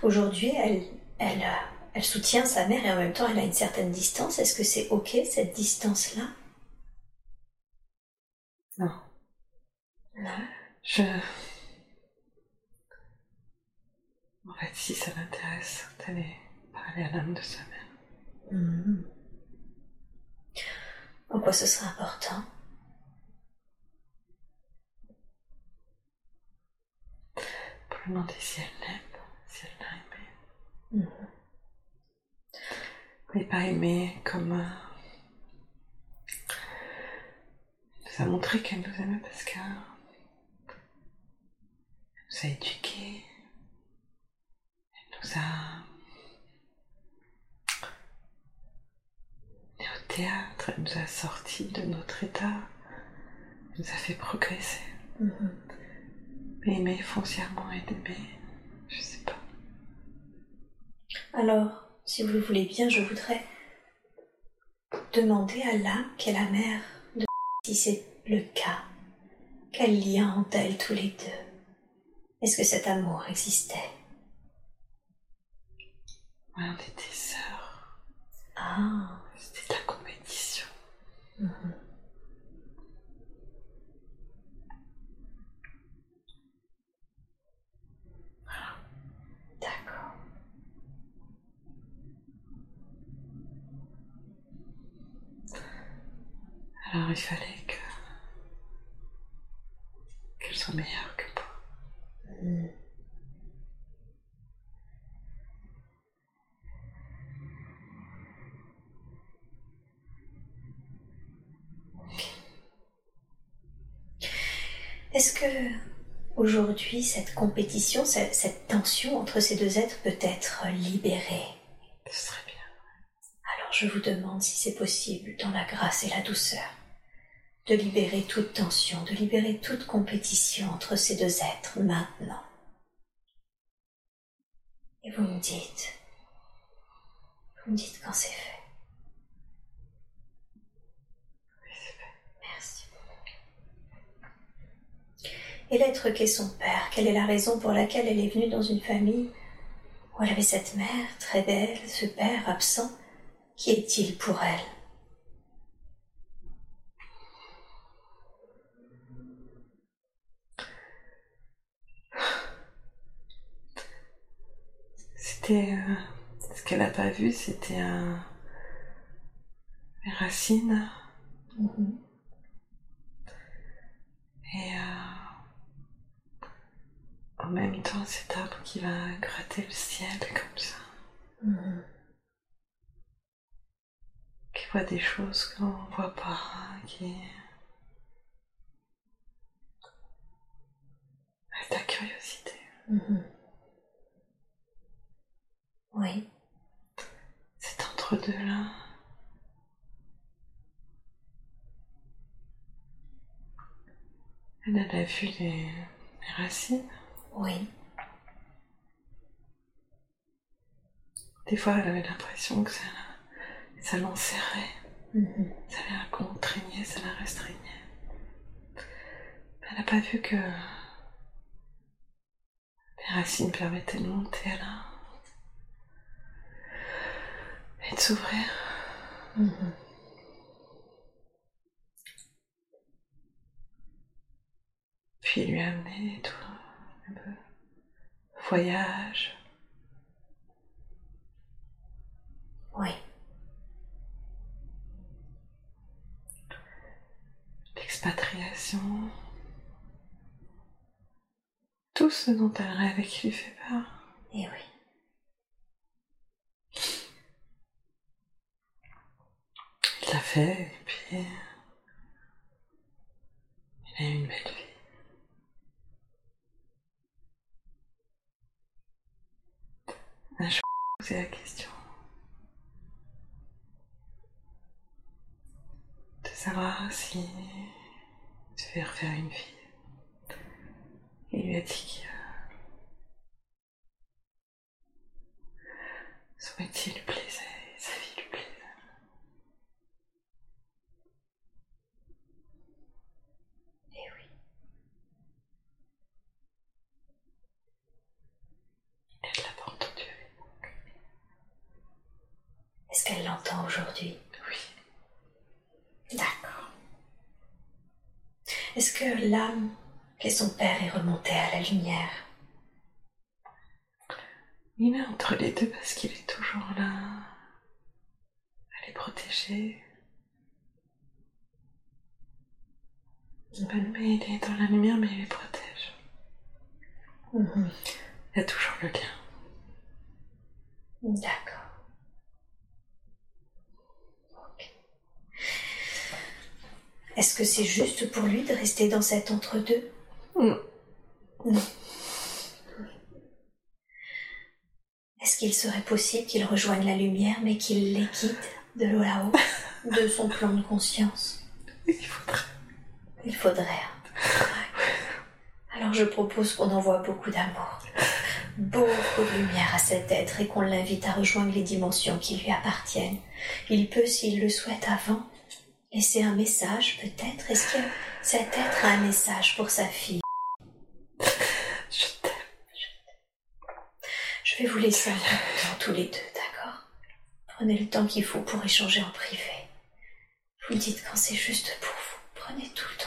Aujourd'hui, elle, elle, euh, elle soutient sa mère et en même temps, elle a une certaine distance. Est-ce que c'est ok cette distance-là? Non. Non. Je. En fait, si ça l'intéresse d'aller parler à l'âme de sa mère, Mhm. En quoi ce serait important? Pour lui demander si elle l'aime, si elle l'a aimé. Mhm. Mais pas aimé comme. euh, Elle nous a montré qu'elle nous aimait parce qu'elle nous a éduqués. Elle nous a. Est au théâtre, elle nous a sortis de notre état. Elle nous a fait progresser. Mhm. Mais aimer foncièrement et d'aimer, je sais pas. Alors, si vous le voulez bien, je voudrais demander à l'âme qui est la mère de si c'est le cas. Quel lien ont-elles tous les deux? Est-ce que cet amour existait? Ouais, on était sœurs. Ah. C'était de la compétition. mhm. Alors il fallait que qu'elle soit meilleure que moi. Est-ce que aujourd'hui cette compétition, cette, tension entre ces deux êtres peut être libérée? Ce serait bien. Alors je vous demande si c'est possible dans la grâce et la douceur de libérer toute tension, de libérer toute compétition entre ces deux êtres maintenant. Et vous me dites, vous me dites quand c'est fait. Merci. Et l'être qu'est son père, quelle est la raison pour laquelle elle est venue dans une famille où elle avait cette mère très belle, ce père absent Qui est-il pour elle? C'était. euh, ce qu'elle n'a pas vu, c'était un. Les racines. Mhm. Et. euh, en même temps, cet arbre qui va gratter le ciel comme ça. Mhm. Qui voit des choses qu'on ne voit pas. Qui. Ta curiosité. Mhm. Oui. C'est entre deux là. Elle, elle a vu les, les racines. Oui. Des fois, elle avait l'impression que ça, ça l'enserrait, Mhm. ça la contraignait, ça la restreignait. Elle n'a pas vu que les racines permettaient de monter là et de s'ouvrir. Mhm. Puis lui amener tout un peu voyage, Oui. l'expatriation, tout ce dont elle rêve et qui lui fait peur. Et oui. Fait et puis il a eu une belle vie. Ah, Je vais poser la question de savoir si tu veux refaire une vie. Il lui a dit que son métier lui plaisait et sa vie lui plaisait. Et oui. Elle l'a pas entendu. Est-ce qu'elle l'entend aujourd'hui Oui. D'accord. Est-ce que l'âme qu'est son père est remontée à la lumière? Il est entre les deux parce qu'il est toujours là. Elle est protégée. Mais il est dans la lumière, mais il les protège. Mhm. Il y a toujours le lien. D'accord. Ok. Est-ce que c'est juste pour lui de rester dans cet entre-deux? Non. Non. Est-ce qu'il serait possible qu'il rejoigne la lumière mais qu'il les quitte de l'eau là-haut, de son plan de conscience? Il faudrait. Il faudrait. Alors je propose qu'on envoie beaucoup d'amour, beaucoup de lumière à cet être et qu'on l'invite à rejoindre les dimensions qui lui appartiennent. Il peut, s'il le souhaite avant, laisser un message peut-être? Est-ce que cet être a un message pour sa fille? Je t'aime. Je vais vous laisser un peu de temps tous les deux, d'accord? Prenez le temps qu'il faut pour échanger en privé. Vous dites quand c'est juste pour vous. Prenez tout le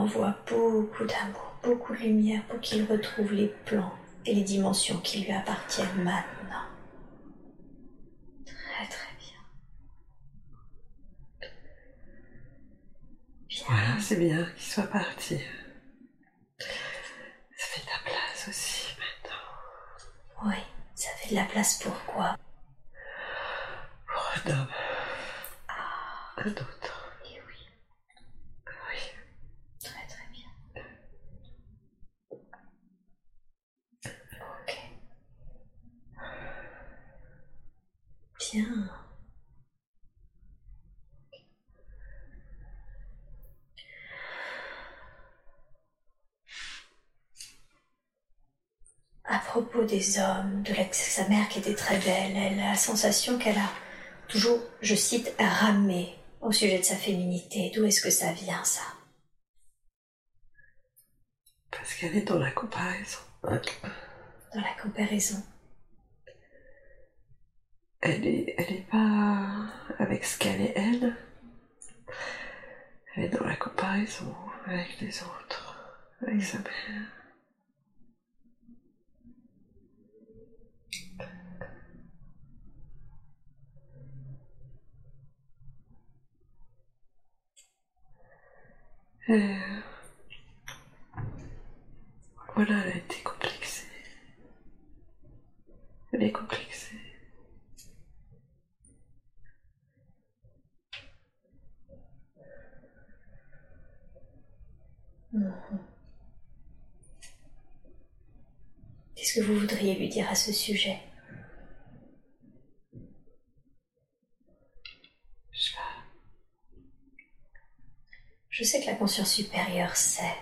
envoie beaucoup d'amour, beaucoup de lumière pour qu'il retrouve les plans et les dimensions qui lui appartiennent maintenant. Très très bien. Bien. Voilà, c'est bien qu'il soit parti. Ça fait de la place aussi maintenant. Oui, ça fait de la place pour quoi? Pour un homme. Un autre. Eh oui, Oui. très très bien. Ok. Bien. À propos des hommes, de sa mère qui était très belle, elle a la sensation qu'elle a toujours, je cite, ramé au sujet de sa féminité. D'où est-ce que ça vient, ça? Parce qu'elle est dans la comparaison. Dans la comparaison. Elle est, elle est pas avec ce qu'elle est elle. Elle est dans la comparaison avec les autres, avec sa mère. Et voilà, elle a été complexée. Elle est complexée. Qu'est-ce que vous voudriez lui dire à ce sujet Je sais pas. Je sais que la conscience supérieure sait.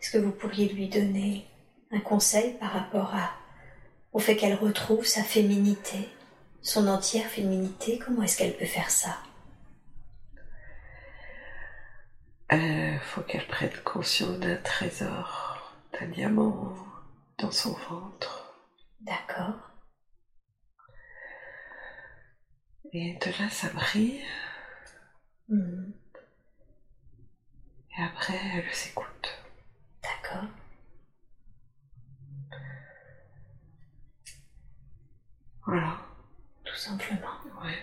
Est-ce que vous pourriez lui donner un conseil par rapport à, au fait qu'elle retrouve sa féminité, son entière féminité? Comment est-ce qu'elle peut faire ça? Il faut qu'elle prenne conscience d'un trésor, d'un diamant dans son ventre. D'accord. Et de là, ça brille. Mhm. Et après, elle s'écoute. D'accord. Voilà. Tout simplement. Ouais.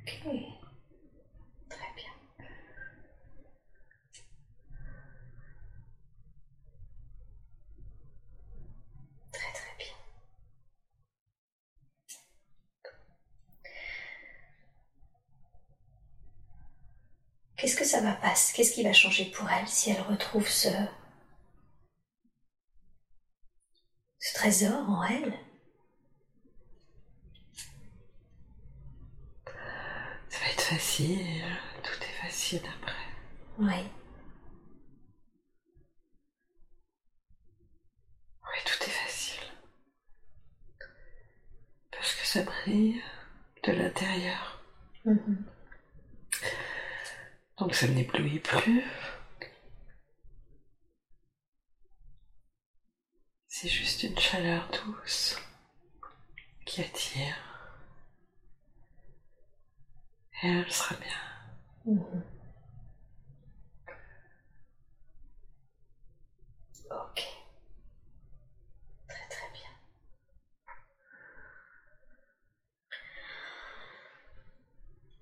Ok. Très bien. Très très bien. Qu'est-ce que ça va passer Qu'est-ce qui va changer pour elle si elle retrouve ce ce trésor en elle? Ça va être facile. Tout est facile après. Oui. Oui, tout est facile. Parce que ça brille de l'intérieur. Mhm. Donc ça n'éblouit plus. C'est juste une chaleur douce qui attire. Et elle sera bien. Mhm. Ok. Très très bien.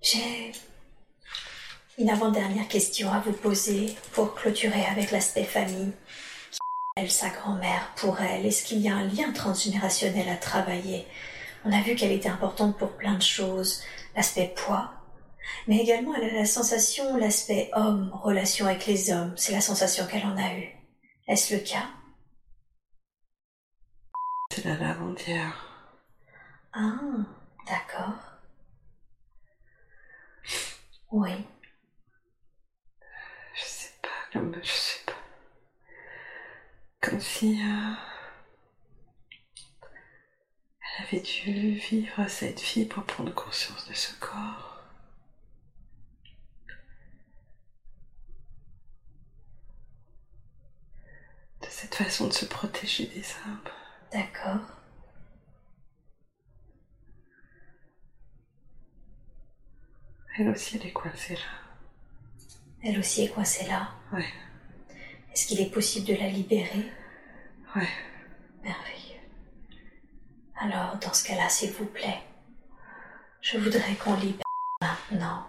J'ai une avant-dernière question à vous poser pour clôturer avec l'aspect famille. Elle, sa grand-mère, pour elle, est-ce qu'il y a un lien transgénérationnel à travailler? On a vu qu'elle était importante pour plein de choses, l'aspect poids, mais également elle a la sensation, l'aspect homme, relation avec les hommes, c'est la sensation qu'elle en a eue. Est-ce le cas? C'est la lavandière. Ah, d'accord. Oui, comme je sais pas. Comme si euh, elle avait dû vivre cette vie pour prendre conscience de ce corps. De cette façon de se protéger des hommes. d'accord. Elle aussi, elle est coincée là. Elle aussi est coincée là. Ouais, Est-ce qu'il est possible de la libérer? Ouais. Merveilleux. Alors, dans ce cas-là, s'il vous plaît, je voudrais qu'on libère maintenant.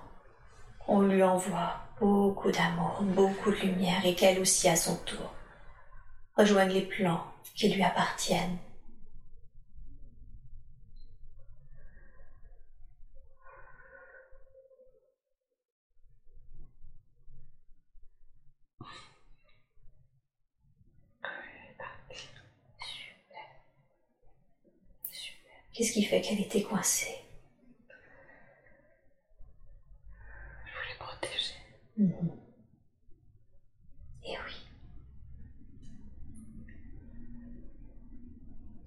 On lui envoie beaucoup d'amour, beaucoup de lumière et qu'elle aussi, à son tour, rejoigne les plans qui lui appartiennent. Qu'est-ce qui fait qu'elle était coincée? Je voulais protéger. Mhm. Et oui.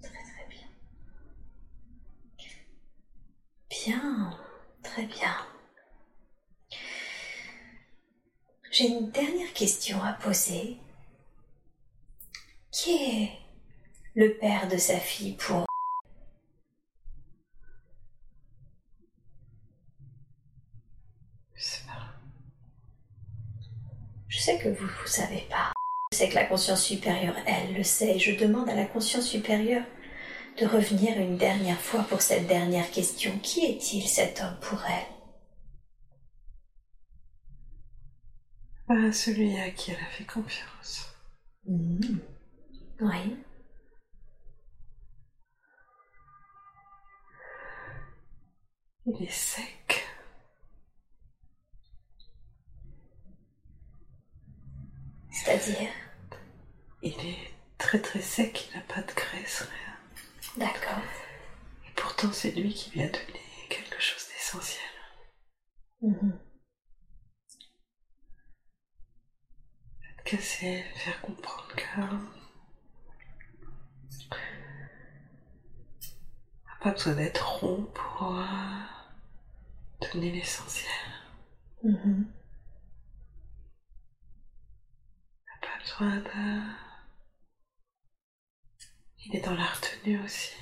Très très bien. Bien, très bien. J'ai une dernière question à poser. Qui est le père de sa fille pour Je sais pas. Je sais que vous savez pas. Je sais que la conscience supérieure, elle, le sait. Et je demande à la conscience supérieure de revenir une dernière fois pour cette dernière question. Qui est-il cet homme pour elle? Pas celui à qui elle a fait confiance. Mhm. Oui. Il est sec. C'est-à-dire Il est très très sec, il n'a pas de graisse, rien. D'accord. Et pourtant, c'est lui qui lui a donné quelque chose d'essentiel. Mhm. Que c'est faire comprendre que. N'a pas besoin d'être rond pour euh, donner l'essentiel. On n'a pas besoin de. Il est dans la retenue aussi.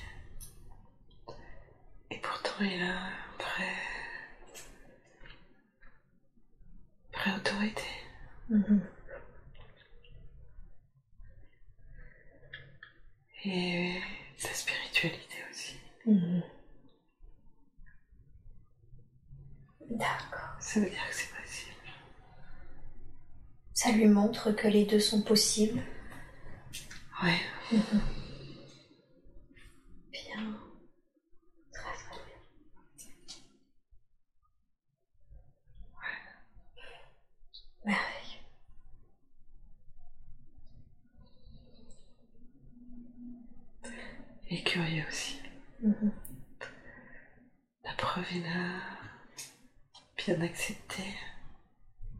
Et pourtant, il a une vraie. vraie autorité. Mhm. Et la spiritualité aussi. Mhm. D'accord. Ça veut dire que c'est. Ça lui montre que les deux sont possibles. Ouais. Bien. Très très bien. Merveilleux. Et curieux aussi. Mhm. La preuve, il a bien accepté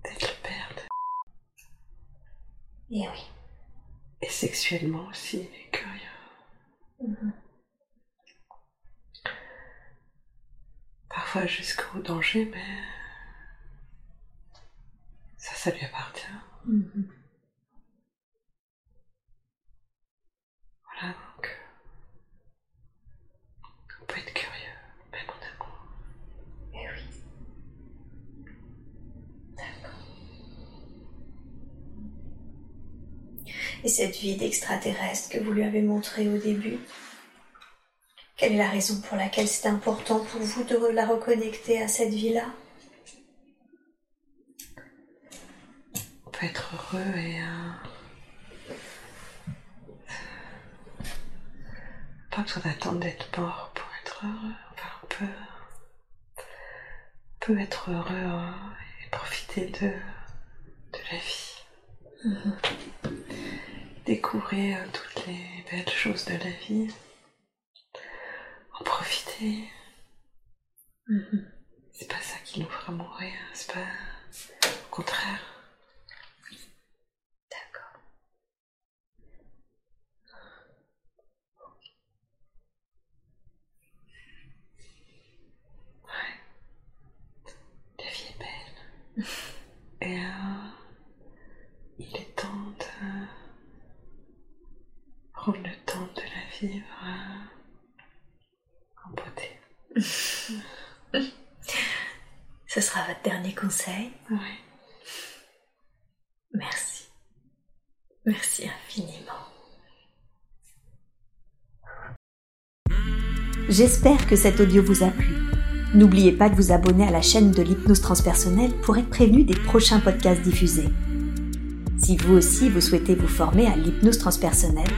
d'être le père de... Et oui. Et sexuellement aussi, il est curieux. Mhm. Parfois jusqu'au danger, mais... Ça, ça lui appartient. Mhm. Voilà, Et cette vie d'extraterrestre que vous lui avez montrée au début, quelle est la raison pour laquelle c'est important pour vous de la reconnecter à cette vie-là? On peut être heureux et... euh, Pas besoin d'attendre d'être mort pour être heureux. Enfin, on peut... on peut être heureux hein, et profiter de, de la vie. Découvrir euh, toutes les belles choses de la vie. En profiter. Mhm. C'est pas ça qui nous fera mourir. C'est pas... Au contraire. D'accord. La vie est belle. Et euh, il est temps de prendre le temps de la vivre en beauté. Ce sera votre dernier conseil. Oui. Merci. Merci infiniment. J'espère que cet audio vous a plu. N'oubliez pas de vous abonner à la chaîne de l'hypnose transpersonnelle pour être prévenu des prochains podcasts diffusés. Si vous aussi vous souhaitez vous former à l'hypnose transpersonnelle,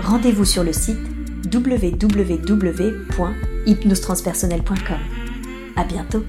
rendez-vous sur le site www.hypnosetranspersonnelle.com. À bientôt!